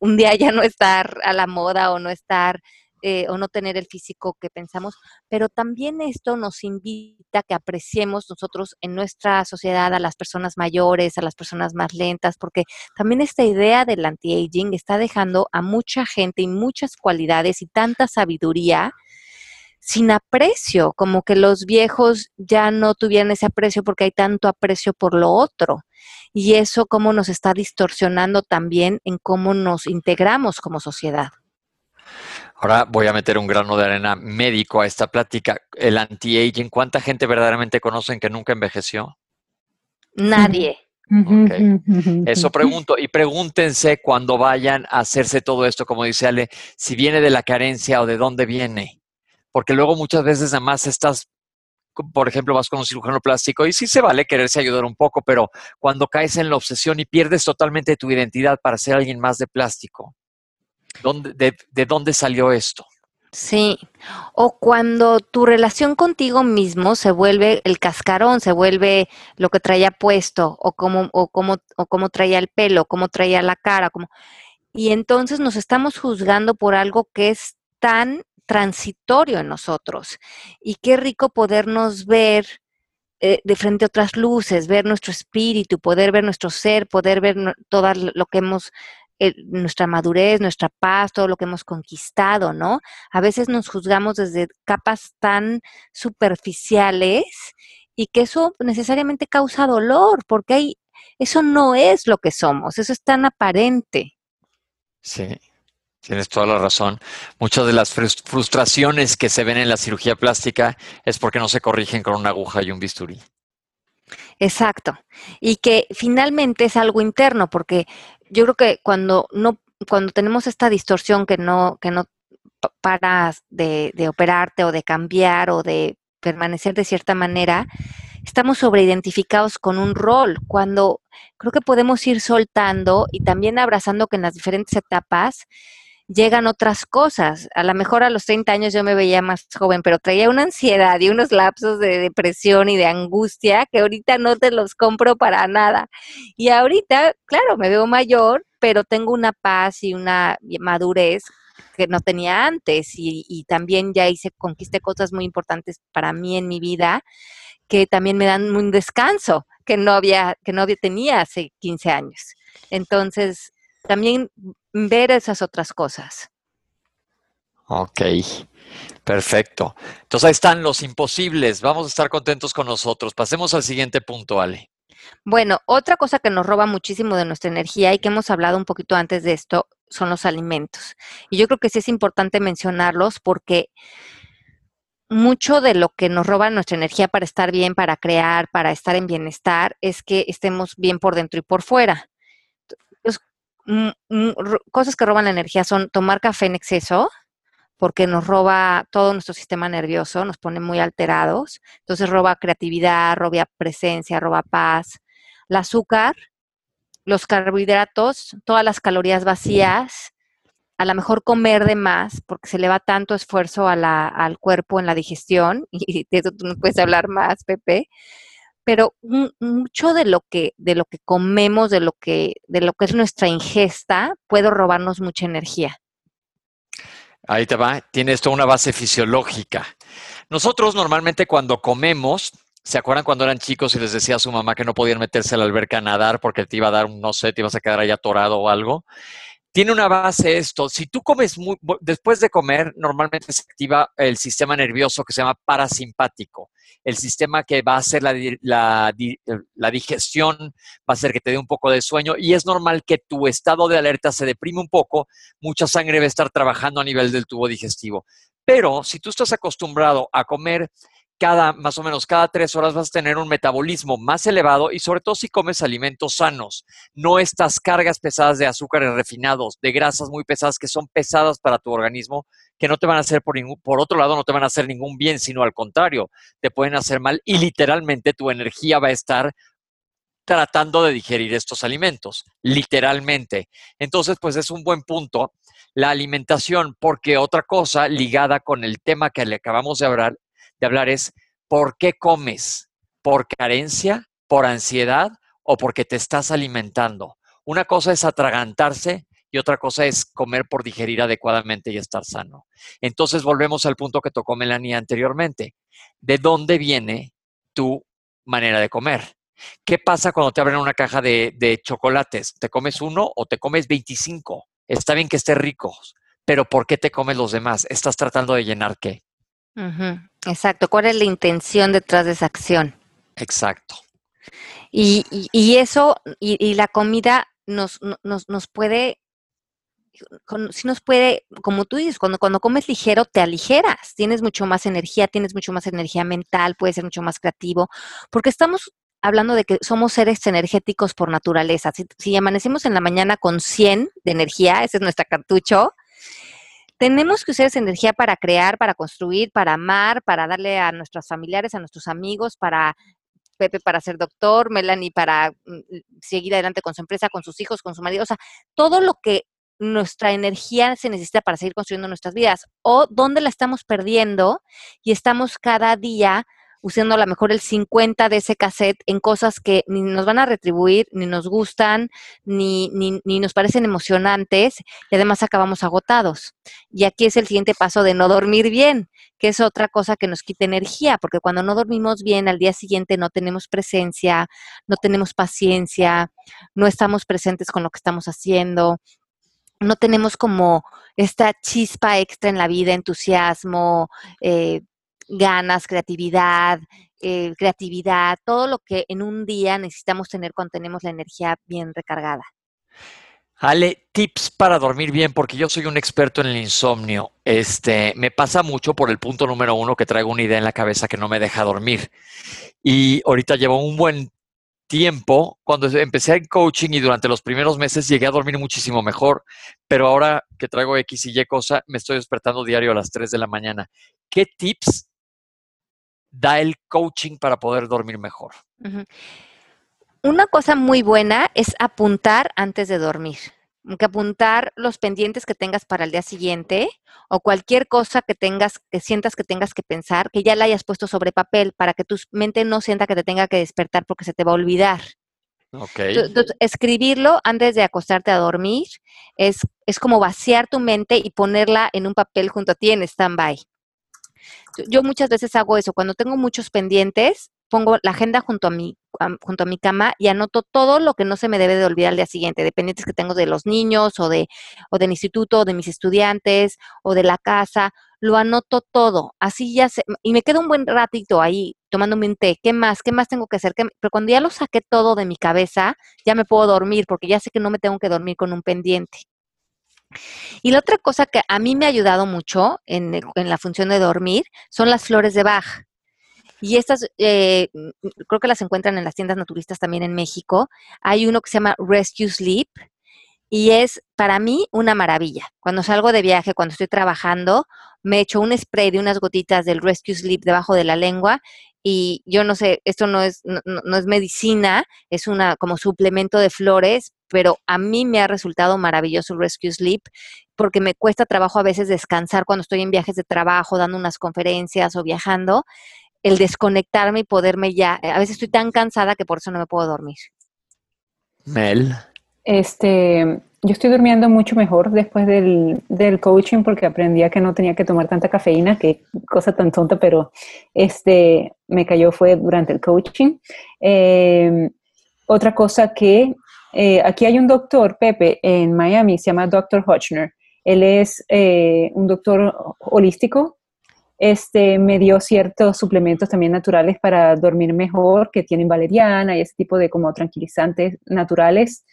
un día ya no estar a la moda o no estar eh, o no tener el físico que pensamos, pero también esto nos invita a que apreciemos nosotros en nuestra sociedad a las personas mayores, a las personas más lentas, porque también esta idea del anti-aging está dejando a mucha gente y muchas cualidades y tanta sabiduría sin aprecio, como que los viejos ya no tuvieran ese aprecio porque hay tanto aprecio por lo otro y eso cómo nos está distorsionando también en cómo nos integramos como sociedad. Ahora voy a meter un grano de arena médico a esta plática. El anti-aging, ¿cuánta gente verdaderamente conocen que nunca envejeció? Nadie. Eso pregunto. Y pregúntense cuando vayan a hacerse todo esto, como dice Ale, si viene de la carencia o de dónde viene. Porque luego muchas veces nada más estás por ejemplo, vas con un cirujano plástico y sí se vale quererse ayudar un poco, pero cuando caes en la obsesión y pierdes totalmente tu identidad para ser alguien más de plástico, ¿dónde, de, dónde salió esto? Sí, o cuando tu relación contigo mismo se vuelve el cascarón, se vuelve lo que traía puesto, o cómo, o cómo, o cómo traía el pelo, cómo traía la cara, como... y entonces nos estamos juzgando por algo que es tan transitorio en nosotros. Y qué rico podernos ver eh, de frente a otras luces, ver nuestro espíritu, poder ver nuestro ser, poder ver todo lo que hemos, eh, nuestra madurez, nuestra paz, todo lo que hemos conquistado, ¿no? A veces nos juzgamos desde capas tan superficiales y que eso necesariamente causa dolor, porque hay, eso no es lo que somos, eso es tan aparente. Sí, Tienes toda la razón. Muchas de las frustraciones que se ven en la cirugía plástica es porque no se corrigen con una aguja y un bisturí. Exacto. Y que finalmente es algo interno, porque yo creo que cuando no, cuando tenemos esta distorsión que no, que no paras de, de operarte o de cambiar o de permanecer de cierta manera, estamos sobreidentificados con un rol, cuando creo que podemos ir soltando y también abrazando que en las diferentes etapas llegan otras cosas. A lo mejor a los 30 años yo me veía más joven, pero traía una ansiedad y unos lapsos de depresión y de angustia que ahorita no te los compro para nada. Y ahorita, claro, me veo mayor, pero tengo una paz y una madurez que no tenía antes y, también ya hice, conquisté cosas muy importantes para mí en mi vida que también me dan un descanso que no había, que no tenía hace 15 años. Entonces, también ver esas otras cosas. Ok, perfecto. Entonces ahí están los imposibles. Vamos a estar contentos con nosotros. Pasemos al siguiente punto, Ale. Bueno, otra cosa que nos roba muchísimo de nuestra energía y que hemos hablado un poquito antes de esto son los alimentos. Y yo creo que sí es importante mencionarlos porque mucho de lo que nos roba nuestra energía para estar bien, para crear, para estar en bienestar, es que estemos bien por dentro y por fuera. Mm, mm, cosas que roban la energía son tomar café en exceso, porque nos roba todo nuestro sistema nervioso, nos pone muy alterados. Entonces roba creatividad, roba presencia, roba paz. El azúcar, los carbohidratos, todas las calorías vacías, a lo mejor comer de más, porque se le va tanto esfuerzo al cuerpo en la digestión, y de eso tú no puedes hablar más, Pepe pero mucho de lo que de lo que comemos, de lo que de lo que es nuestra ingesta, puede robarnos mucha energía. Ahí te va, tiene esto una base fisiológica. Nosotros normalmente cuando comemos, ¿se acuerdan cuando eran chicos y les decía a su mamá que no podían meterse a la alberca a nadar porque te iba a dar un, no sé, te ibas a quedar ahí atorado o algo? Tiene una base esto. Si tú comes muy, después de comer, normalmente se activa el sistema nervioso que se llama parasimpático, el sistema que va a hacer la, la, la, digestión, va a hacer que te dé un poco de sueño y es normal que tu estado de alerta se deprime un poco, mucha sangre va a estar trabajando a nivel del tubo digestivo. Pero si tú estás acostumbrado a comer cada, más o menos cada tres horas vas a tener un metabolismo más elevado y sobre todo si comes alimentos sanos, no estas cargas pesadas de azúcares refinados, de grasas muy pesadas que son pesadas para tu organismo, que no te van a hacer por ningún, por otro lado no te van a hacer ningún bien, sino al contrario, te pueden hacer mal y literalmente tu energía va a estar tratando de digerir estos alimentos, literalmente. Entonces, pues es un buen punto la alimentación, porque otra cosa ligada con el tema que le acabamos de hablar de hablar es ¿por qué comes? ¿Por carencia? ¿Por ansiedad? ¿O porque te estás alimentando? Una cosa es atragantarse y otra cosa es comer por digerir adecuadamente y estar sano. Entonces volvemos al punto que tocó Melanie anteriormente. ¿De dónde viene tu manera de comer? ¿Qué pasa cuando te abren una caja de, de, chocolates? ¿Te comes uno o te comes 25? Está bien que esté rico, pero ¿por qué te comes los demás? ¿Estás tratando de llenar qué? Exacto. ¿Cuál es la intención detrás de esa acción? Exacto. Y, y, eso, y, la comida nos, nos, nos puede, si nos puede, como tú dices, cuando, cuando comes ligero te aligeras, tienes mucho más energía, tienes mucho más energía mental, puedes ser mucho más creativo, porque estamos hablando de que somos seres energéticos por naturaleza. Si, si amanecemos en la mañana con 100 de energía, ese es nuestro cartucho, tenemos que usar esa energía para crear, para construir, para amar, para darle a nuestros familiares, a nuestros amigos, para Pepe para ser doctor, Melanie para mm, seguir adelante con su empresa, con sus hijos, con su marido, o sea, todo lo que nuestra energía se necesita para seguir construyendo nuestras vidas o dónde la estamos perdiendo y estamos cada día usando a lo mejor el 50 de ese cassette en cosas que ni nos van a retribuir, ni nos gustan, ni, ni, ni, nos parecen emocionantes y además acabamos agotados. Y aquí es el siguiente paso de no dormir bien, que es otra cosa que nos quita energía, porque cuando no dormimos bien al día siguiente no tenemos presencia, no tenemos paciencia, no estamos presentes con lo que estamos haciendo, no tenemos como esta chispa extra en la vida, entusiasmo, eh, ganas, creatividad, eh, creatividad, todo lo que en un día necesitamos tener cuando tenemos la energía bien recargada. Ale, tips para dormir bien, porque yo soy un experto en el insomnio. Este, me pasa mucho por el punto número uno que traigo una idea en la cabeza que no me deja dormir. Y ahorita llevo un buen tiempo, cuando empecé en coaching y durante los primeros meses llegué a dormir muchísimo mejor, pero ahora que traigo X y Y cosa, me estoy despertando diario a las 3 de la mañana. ¿Qué tips da el coaching para poder dormir mejor? Una cosa muy buena es apuntar antes de dormir. que apuntar los pendientes que tengas para el día siguiente o cualquier cosa que tengas, que sientas que tengas que pensar, que ya la hayas puesto sobre papel para que tu mente no sienta que te tenga que despertar porque se te va a olvidar. Entonces, escribirlo antes de acostarte a dormir es, es como vaciar tu mente y ponerla en un papel junto a ti en stand-by. Yo muchas veces hago eso. Cuando tengo muchos pendientes, pongo la agenda junto a mi, junto a mi cama y anoto todo lo que no se me debe de olvidar al día siguiente, dependientes que tengo de los niños o, de, o del instituto, o de mis estudiantes o de la casa, lo anoto todo. Así ya se, y me quedo un buen ratito ahí tomándome un té. ¿Qué más? ¿Qué más tengo que hacer? Pero cuando ya lo saqué todo de mi cabeza, ya me puedo dormir porque ya sé que no me tengo que dormir con un pendiente. Y la otra cosa que a mí me ha ayudado mucho en, la función de dormir son las flores de Bach. Y estas, eh, creo que las encuentran en las tiendas naturistas también en México. Hay uno que se llama Rescue Sleep y es para mí una maravilla. Cuando salgo de viaje, cuando estoy trabajando, me echo un spray de unas gotitas del Rescue Sleep debajo de la lengua y yo no sé, esto no es, no, no, es medicina, es una como suplemento de flores, pero a mí me ha resultado maravilloso el Rescue Sleep porque me cuesta trabajo a veces descansar cuando estoy en viajes de trabajo, dando unas conferencias o viajando el desconectarme y poderme ya, a veces estoy tan cansada que por eso no me puedo dormir. Mel. Este, yo estoy durmiendo mucho mejor después del, coaching porque aprendí a que no tenía que tomar tanta cafeína, que cosa tan tonta, pero este, me cayó fue durante el coaching. Em, otra cosa que eh, aquí hay un doctor, Pepe, en Miami, se llama Dr. Hochner. Él es eh, un doctor holístico este, me dio ciertos suplementos también naturales para dormir mejor, que tienen valeriana y ese tipo de como tranquilizantes naturales.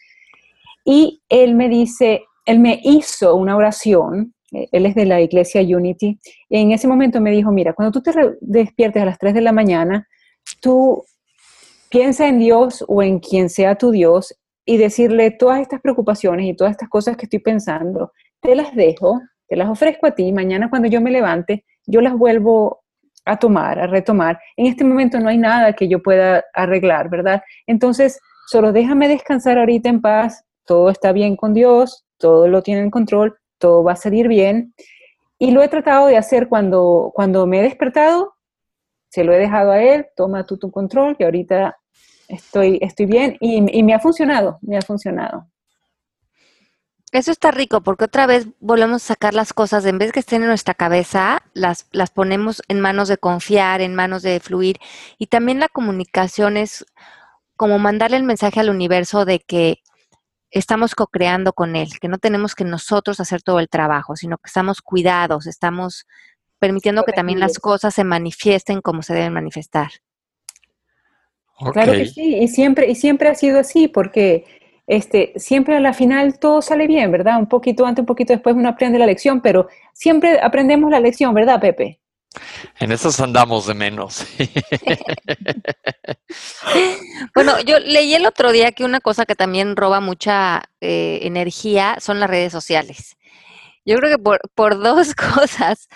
Y él me dice, él me hizo una oración, eh, él es de la iglesia Unity, en ese momento me dijo, mira, cuando tú te despiertes a las 3 de la mañana, tú piensa en Dios o en quien sea tu Dios y decirle todas estas preocupaciones y todas estas cosas que estoy pensando, te las dejo, te las ofrezco a ti, mañana cuando yo me levante, yo las vuelvo a tomar, a retomar. En este momento no hay nada que yo pueda arreglar, ¿verdad? Entonces, solo déjame descansar ahorita en paz, todo está bien con Dios, todo lo tiene en control, todo va a salir bien. Y lo he tratado de hacer cuando, cuando me he despertado, se lo he dejado a él, toma tú tu control, que ahorita estoy, estoy bien y, y me ha funcionado, me ha funcionado. Eso está rico porque otra vez volvemos a sacar las cosas, en vez que estén en nuestra cabeza, las, las ponemos en manos de confiar, en manos de fluir. Y también la comunicación es como mandarle el mensaje al universo de que estamos co-creando con él, que no tenemos que nosotros hacer todo el trabajo, sino que estamos cuidados, estamos permitiendo que también las cosas se manifiesten como se deben manifestar. Claro que sí, y siempre, y siempre ha sido así, porque este, siempre a la final todo sale bien, ¿verdad? Un poquito antes, un poquito después uno aprende la lección, pero siempre aprendemos la lección, ¿verdad, Pepe? En eso andamos de menos. bueno, yo leí el otro día que una cosa que también roba mucha eh, energía son las redes sociales. Yo creo que por, dos cosas,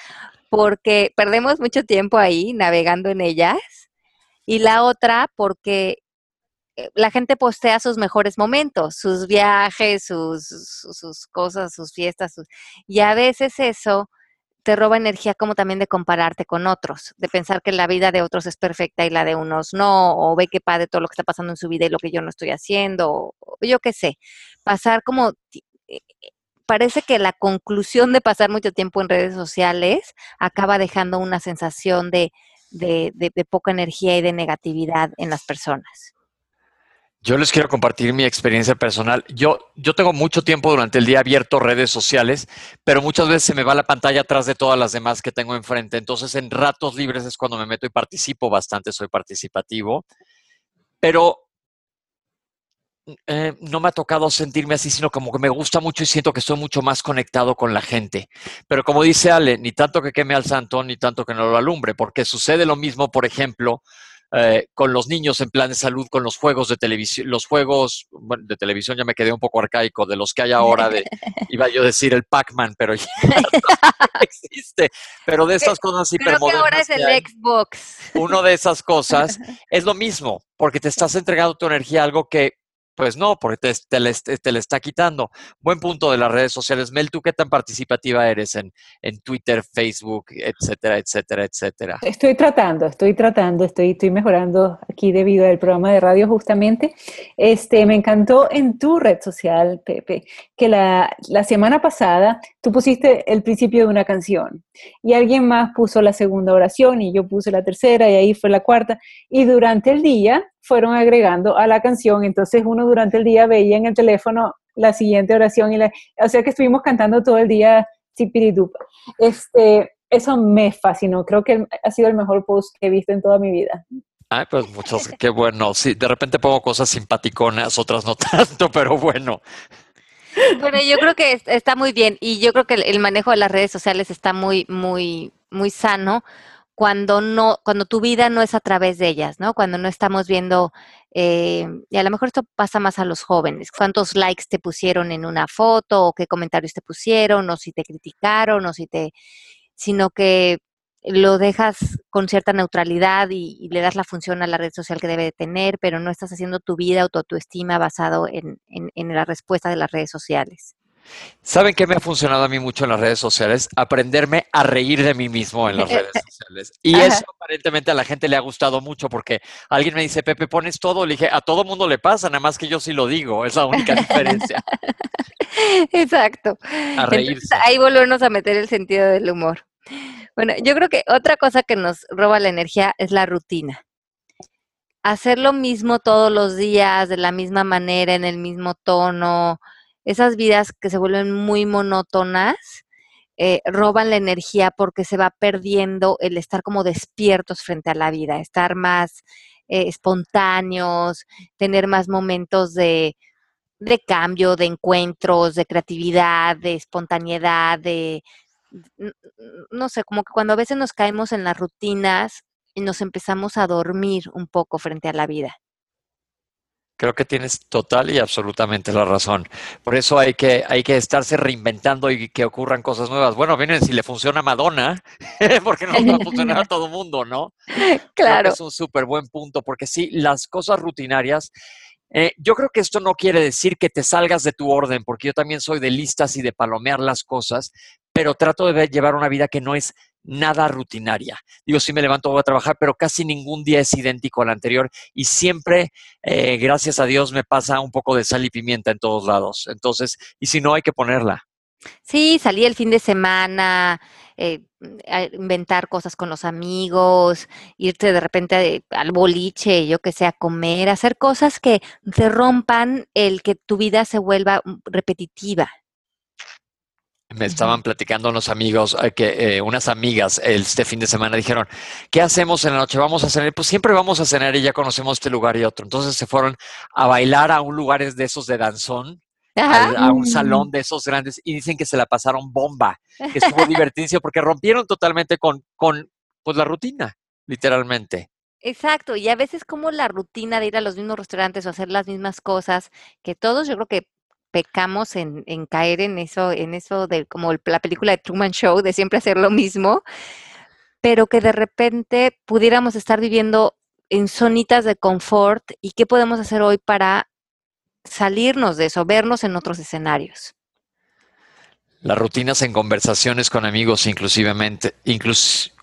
porque perdemos mucho tiempo ahí navegando en ellas y la otra porque eh, la gente postea sus mejores momentos, sus viajes, sus, sus, cosas, sus fiestas, y a veces eso te roba energía como también de compararte con otros, de pensar que la vida de otros es perfecta y la de unos no, o ve que padre todo lo que está pasando en su vida y lo que yo no estoy haciendo, o, yo qué sé, pasar como eh, parece que la conclusión de pasar mucho tiempo en redes sociales acaba dejando una sensación de, de, de poca energía y de negatividad en las personas. Yo les quiero compartir mi experiencia personal. Yo, yo tengo mucho tiempo durante el día abierto redes sociales, pero muchas veces se me va la pantalla atrás de todas las demás que tengo enfrente. Entonces, en ratos libres es cuando me meto y participo bastante, soy participativo. Pero eh, no me ha tocado sentirme así, sino como que me gusta mucho y siento que estoy mucho más conectado con la gente. Pero como dice Ale, ni tanto que queme al santo, ni tanto que no lo alumbre, porque sucede lo mismo, por ejemplo, eh, con los niños en plan de salud, con los juegos de televisión, los juegos de televisión ya me quedé un poco arcaico, de los que hay ahora, de, iba yo a decir el Pac-Man, pero ya no existe, pero de esas cosas hipermodernas. Creo que ahora es el Xbox. Uno de esas cosas es lo mismo, porque te estás entregando tu energía a algo que Pues no, porque te, te, le, te, le, está quitando. Buen punto de las redes sociales. Mel, ¿tú qué tan participativa eres en, en Twitter, Facebook, etcétera, etcétera, etcétera? Estoy tratando, estoy tratando, estoy, estoy mejorando aquí debido al programa de radio justamente. Este, me encantó en tu red social, Pepe, que la, la semana pasada tú pusiste el principio de una canción y alguien más puso la segunda oración y yo puse la tercera y ahí fue la cuarta. Y durante el día fueron agregando a la canción, entonces uno durante el día veía en el teléfono la siguiente oración, y la, o sea que estuvimos cantando todo el día Zipiridupa. Este, eso me fascinó, creo que ha sido el mejor post que he visto en toda mi vida. Ay, pues muchos, qué bueno. Sí, de repente pongo cosas simpaticonas, otras no tanto, pero bueno. Bueno, yo creo que está muy bien y yo creo que el manejo de las redes sociales está muy, muy, muy sano cuando no, cuando tu vida no es a través de ellas, ¿no? Cuando no estamos viendo, eh, y a lo mejor esto pasa más a los jóvenes, cuántos likes te pusieron en una foto, o qué comentarios te pusieron, o si te criticaron, o si te, sino que lo dejas con cierta neutralidad y, y le das la función a la red social que debe de tener, pero no estás haciendo tu vida o tu autoestima basado en, en, en la respuesta de las redes sociales. ¿Saben qué me ha funcionado a mí mucho en las redes sociales? Aprenderme a reír de mí mismo en las redes sociales. Y Ajá. eso aparentemente a la gente le ha gustado mucho porque alguien me dice, Pepe, pones todo. Le dije, a todo mundo le pasa, nada más que yo sí lo digo. Es la única diferencia. Exacto. A reírse. Entonces, ahí volvernos a meter el sentido del humor. Bueno, yo creo que otra cosa que nos roba la energía es la rutina. Hacer lo mismo todos los días, de la misma manera, en el mismo tono, esas vidas que se vuelven muy monótonas, eh, roban la energía porque se va perdiendo el estar como despiertos frente a la vida, estar más eh, espontáneos, tener más momentos de, de, cambio, de encuentros, de creatividad, de espontaneidad, de, no sé, como que cuando a veces nos caemos en las rutinas y nos empezamos a dormir un poco frente a la vida. Creo que tienes total y absolutamente la razón. Por eso hay que, hay que estarse reinventando y que ocurran cosas nuevas. Bueno, miren, si le funciona a Madonna, porque no va a funcionar a todo mundo, ¿no? Claro. es un súper buen punto, porque sí, las cosas rutinarias, eh, yo creo que esto no quiere decir que te salgas de tu orden, porque yo también soy de listas y de palomear las cosas, pero trato de llevar una vida que no es nada rutinaria. Digo, sí me levanto, voy a trabajar, pero casi ningún día es idéntico al anterior y siempre, eh, gracias a Dios, me pasa un poco de sal y pimienta en todos lados. Entonces, y si no, hay que ponerla. Sí, salí el fin de semana, eh, a inventar cosas con los amigos, irte de repente al boliche, yo que sé, a comer, hacer cosas que te rompan el que tu vida se vuelva repetitiva. Me estaban platicando unos amigos, eh, que eh, unas amigas este fin de semana dijeron, ¿qué hacemos en la noche? Vamos a cenar. Pues siempre vamos a cenar y ya conocemos este lugar y otro. Entonces se fueron a bailar a un lugar de esos de danzón, a, a, un salón de esos grandes y dicen que se la pasaron bomba, que estuvo divertidísimo porque rompieron totalmente con, con pues, la rutina, literalmente. Exacto, y a veces como la rutina de ir a los mismos restaurantes o hacer las mismas cosas, que todos yo creo que pecamos en, en, caer en eso, en eso de como la película de Truman Show, de siempre hacer lo mismo, pero que de repente pudiéramos estar viviendo en zonitas de confort y qué podemos hacer hoy para salirnos de eso, vernos en otros escenarios. Las rutinas en conversaciones con amigos, inclusivamente, inclus,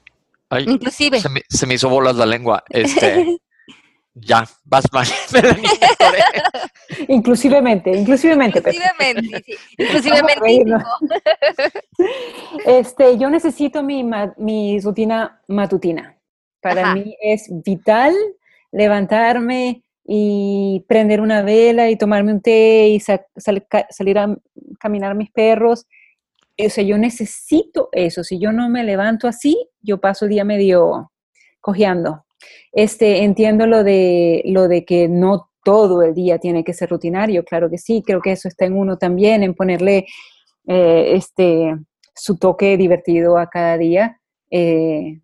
ay, inclusive. Se me, se me, hizo bolas la lengua. Este, ya, vas mal. inclusivemente, inclusivemente. Inclusivemente, sí. inclusivemente. este, yo necesito mi, mi rutina matutina. Para Ajá. mí es vital levantarme y prender una vela y tomarme un té y sa sal salir a caminar mis perros. O sea, yo necesito eso. Si yo no me levanto así, yo paso el día medio cojeando. Este, entiendo lo de, lo de que no todo el día tiene que ser rutinario, claro que sí, creo que eso está en uno también, en ponerle eh, este, su toque divertido a cada día. Eh,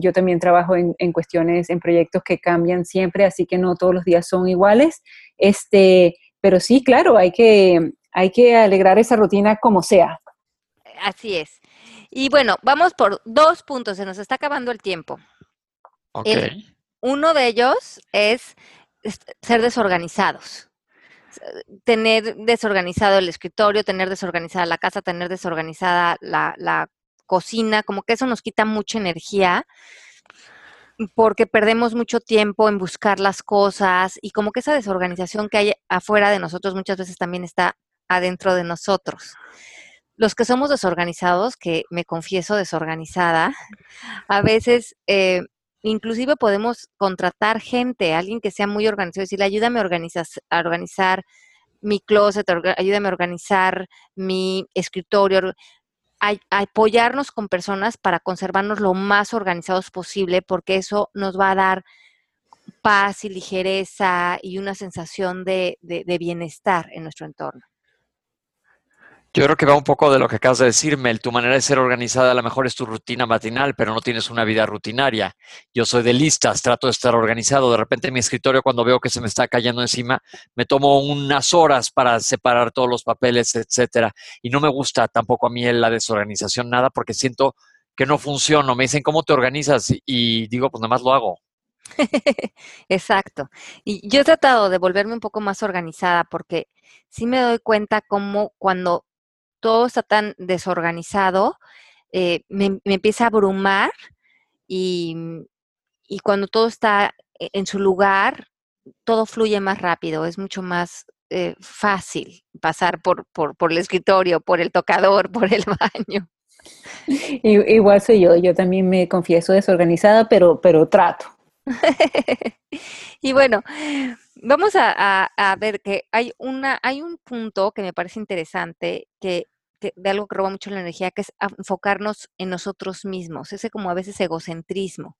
yo también trabajo en, en, cuestiones, en proyectos que cambian siempre, así que no todos los días son iguales. Este, pero sí, claro, hay que, hay que alegrar esa rutina como sea. Así es. Y bueno, vamos por dos puntos, se nos está acabando el tiempo. Uno de ellos es ser desorganizados. tener desorganizado el escritorio, tener desorganizada la casa, tener desorganizada la, la cocina, como que eso nos quita mucha energía porque perdemos mucho tiempo en buscar las cosas y como que esa desorganización que hay afuera de nosotros muchas veces también está adentro de nosotros. Los que somos desorganizados, que me confieso desorganizada, a veces eh, inclusive podemos contratar gente, alguien que sea muy organizado, decirle, ayúdame a, a organizar mi closet, ayúdame a organizar mi escritorio, apoyarnos con personas para conservarnos lo más organizados posible, porque eso nos va a dar paz y ligereza y una sensación de bienestar en nuestro entorno. Yo creo que va un poco de lo que acabas de decirme. Tu manera de ser organizada a lo mejor es tu rutina matinal, pero no tienes una vida rutinaria. Yo soy de listas, trato de estar organizado. De repente en mi escritorio, cuando veo que se me está cayendo encima, me tomo unas horas para separar todos los papeles, etcétera. Y no me gusta tampoco a mí la desorganización nada porque siento que no funciona. Me dicen, ¿cómo te organizas? Y digo, pues nada más lo hago. Exacto. Y yo he tratado de volverme un poco más organizada porque sí me doy cuenta cómo cuando todo está tan desorganizado, eh, me, empieza a abrumar y, cuando todo está e, en su lugar, todo fluye más rápido, es mucho más eh, fácil pasar por, por, el escritorio, por el tocador, por el baño. Igual soy yo, yo también me confieso desorganizada, pero, pero trato. y bueno, vamos a, ver que hay, una, hay un punto que me parece interesante que de algo que roba mucho la energía, que es enfocarnos en nosotros mismos, ese como a veces egocentrismo.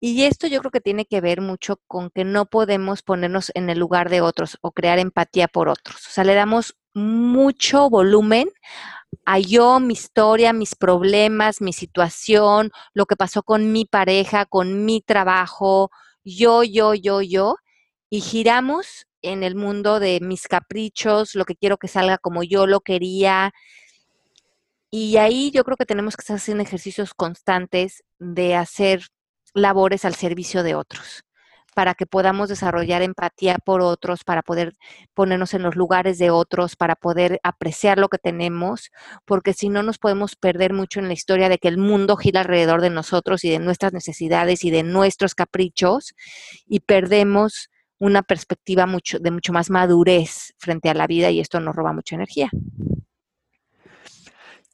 Y esto yo creo que tiene que ver mucho con que no podemos ponernos en el lugar de otros o crear empatía por otros. O sea, le damos mucho volumen a yo, mi historia, mis problemas, mi situación, lo que pasó con mi pareja, con mi trabajo, yo, yo, yo, yo, y giramos en el mundo de mis caprichos, lo que quiero que salga como yo lo quería. Y ahí yo creo que tenemos que estar haciendo ejercicios constantes de hacer labores al servicio de otros, para que podamos desarrollar empatía por otros, para poder ponernos en los lugares de otros, para poder apreciar lo que tenemos, porque si no nos podemos perder mucho en la historia de que el mundo gira alrededor de nosotros y de nuestras necesidades y de nuestros caprichos y perdemos una perspectiva mucho, de mucho más madurez frente a la vida y esto nos roba mucha energía.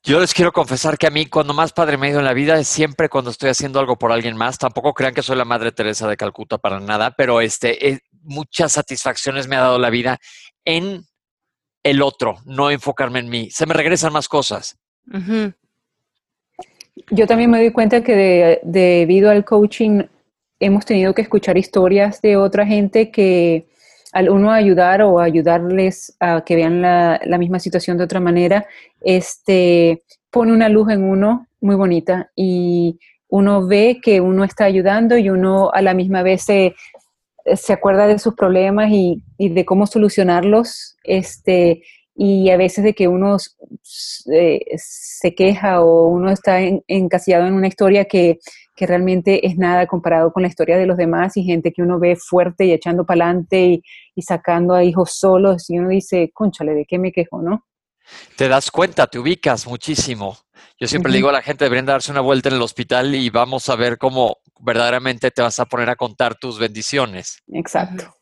Yo les quiero confesar que a mí cuando más padre me he ido en la vida es siempre cuando estoy haciendo algo por alguien más. Tampoco crean que soy la Madre Teresa de Calcuta para nada, pero este, eh, muchas satisfacciones me ha dado la vida en el otro, no enfocarme en mí. Se me regresan más cosas. Yo también me doy cuenta que debido al coaching hemos tenido que escuchar historias de otra gente que al uno ayudar o ayudarles a que vean la, misma situación de otra manera, este, pone una luz en uno muy bonita y uno ve que uno está ayudando y uno a la misma vez se, acuerda de sus problemas y, de cómo solucionarlos, este, y a veces de que uno eh, se queja o uno está encasillado en una historia que, que realmente es nada comparado con la historia de los demás y gente que uno ve fuerte y echando para adelante y, sacando a hijos solos y uno dice, conchale, ¿de qué me quejo, no? Te das cuenta, te ubicas muchísimo. Yo siempre le digo a la gente, deberían darse una vuelta en el hospital y vamos a ver cómo verdaderamente te vas a poner a contar tus bendiciones. Exacto.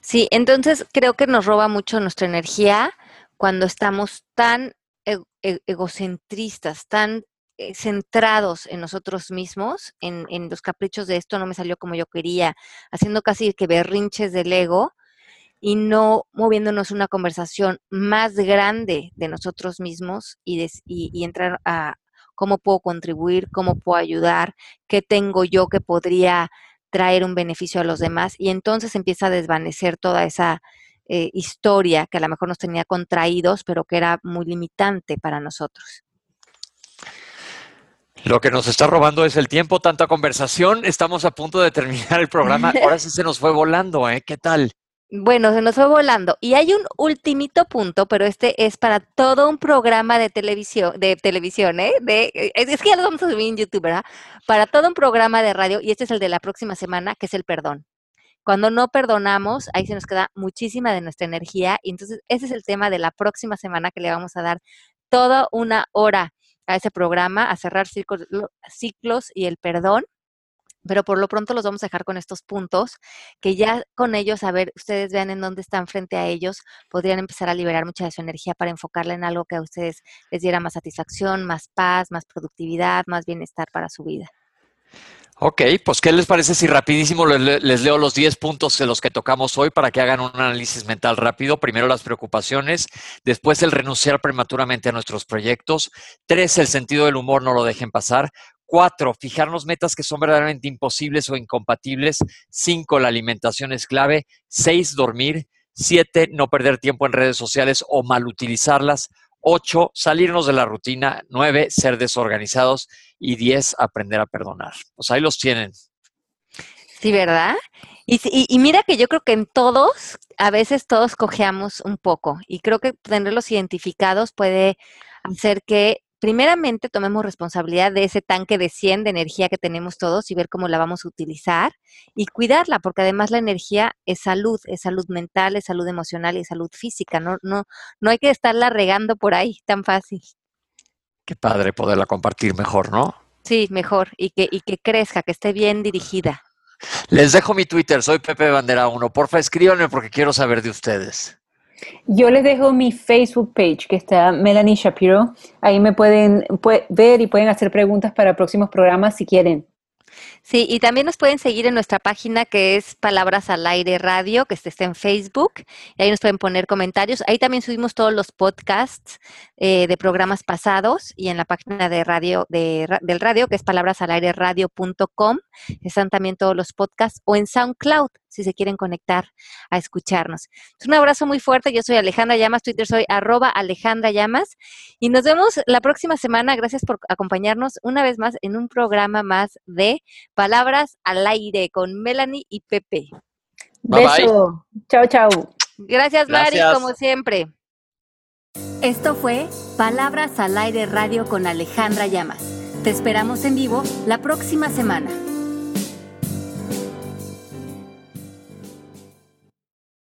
Sí, entonces creo que nos roba mucho nuestra energía cuando estamos tan e-, egocentristas, tan eh, centrados en nosotros mismos, en, los caprichos de esto no me salió como yo quería, haciendo casi que berrinches del ego y no moviéndonos una conversación más grande de nosotros mismos y, y, entrar a cómo puedo contribuir, cómo puedo ayudar, qué tengo yo que podría traer un beneficio a los demás y entonces empieza a desvanecer toda esa eh, historia que a lo mejor nos tenía contraídos, pero que era muy limitante para nosotros. Lo que nos está robando es el tiempo, tanta conversación. Estamos a punto de terminar el programa. Ahora sí se nos fue volando, ¿eh? ¿Qué tal? Bueno, se nos fue volando. Y hay un ultimito punto, pero este es para todo un programa de televisión, de televisión, ¿eh? De, es que ya lo vamos a subir en YouTube, ¿verdad? Para todo un programa de radio, y este es el de la próxima semana, que es el perdón. Cuando no perdonamos, ahí se nos queda muchísima de nuestra energía. Y entonces ese es el tema de la próxima semana que le vamos a dar toda una hora a ese programa, a cerrar ciclos, ciclos y el perdón pero por lo pronto los vamos a dejar con estos puntos, que ya con ellos, a ver, ustedes vean en dónde están frente a ellos, podrían empezar a liberar mucha de su energía para enfocarla en algo que a ustedes les diera más satisfacción, más paz, más productividad, más bienestar para su vida. Ok, pues ¿qué les parece si rapidísimo les, leo los 10 puntos de los que tocamos hoy para que hagan un análisis mental rápido? Primero las preocupaciones, después el renunciar prematuramente a nuestros proyectos, tres, el sentido del humor no lo dejen pasar, Cuatro, fijarnos metas que son verdaderamente imposibles o incompatibles. Cinco, la alimentación es clave. Seis, dormir. Siete, no perder tiempo en redes sociales o mal utilizarlas. Ocho, salirnos de la rutina. Nueve, ser desorganizados. Y diez, aprender a perdonar. Pues ahí los tienen. Sí, ¿verdad? Y, y, mira que yo creo que en todos, a veces todos cojeamos un poco. Y creo que tenerlos identificados puede hacer que primeramente tomemos responsabilidad de ese tanque de 100 de energía que tenemos todos y ver cómo la vamos a utilizar y cuidarla, porque además la energía es salud, es salud mental, es salud emocional y es salud física. No, no, no hay que estarla regando por ahí tan fácil. Qué padre poderla compartir mejor, ¿no? Sí, mejor, y que, y que crezca, que esté bien dirigida. Les dejo mi Twitter, soy Pepe Bandera 1. Porfa, escríbanme porque quiero saber de ustedes. Yo les dejo mi Facebook page, que está Melanie Shapiro. Ahí me pueden ver y pueden hacer preguntas para próximos programas si quieren. Sí, y también nos pueden seguir en nuestra página que es Palabras al Aire Radio, que está en Facebook, y ahí nos pueden poner comentarios. Ahí también subimos todos los podcasts eh, de programas pasados y en la página de radio de, del radio, que es palabrasalaireradio.com, están también todos los podcasts, o en SoundCloud, si se quieren conectar a escucharnos. Un abrazo muy fuerte, yo soy Alejandra Llamas, Twitter soy arroba Alejandra Llamas, y nos vemos la próxima semana. Gracias por acompañarnos una vez más en un programa más de Palabras al aire con Melanie y Pepe. Beso. Chao, chao. Gracias, Mari, como siempre. Esto fue Palabras al aire radio con Alejandra Llamas. Te esperamos en vivo la próxima semana.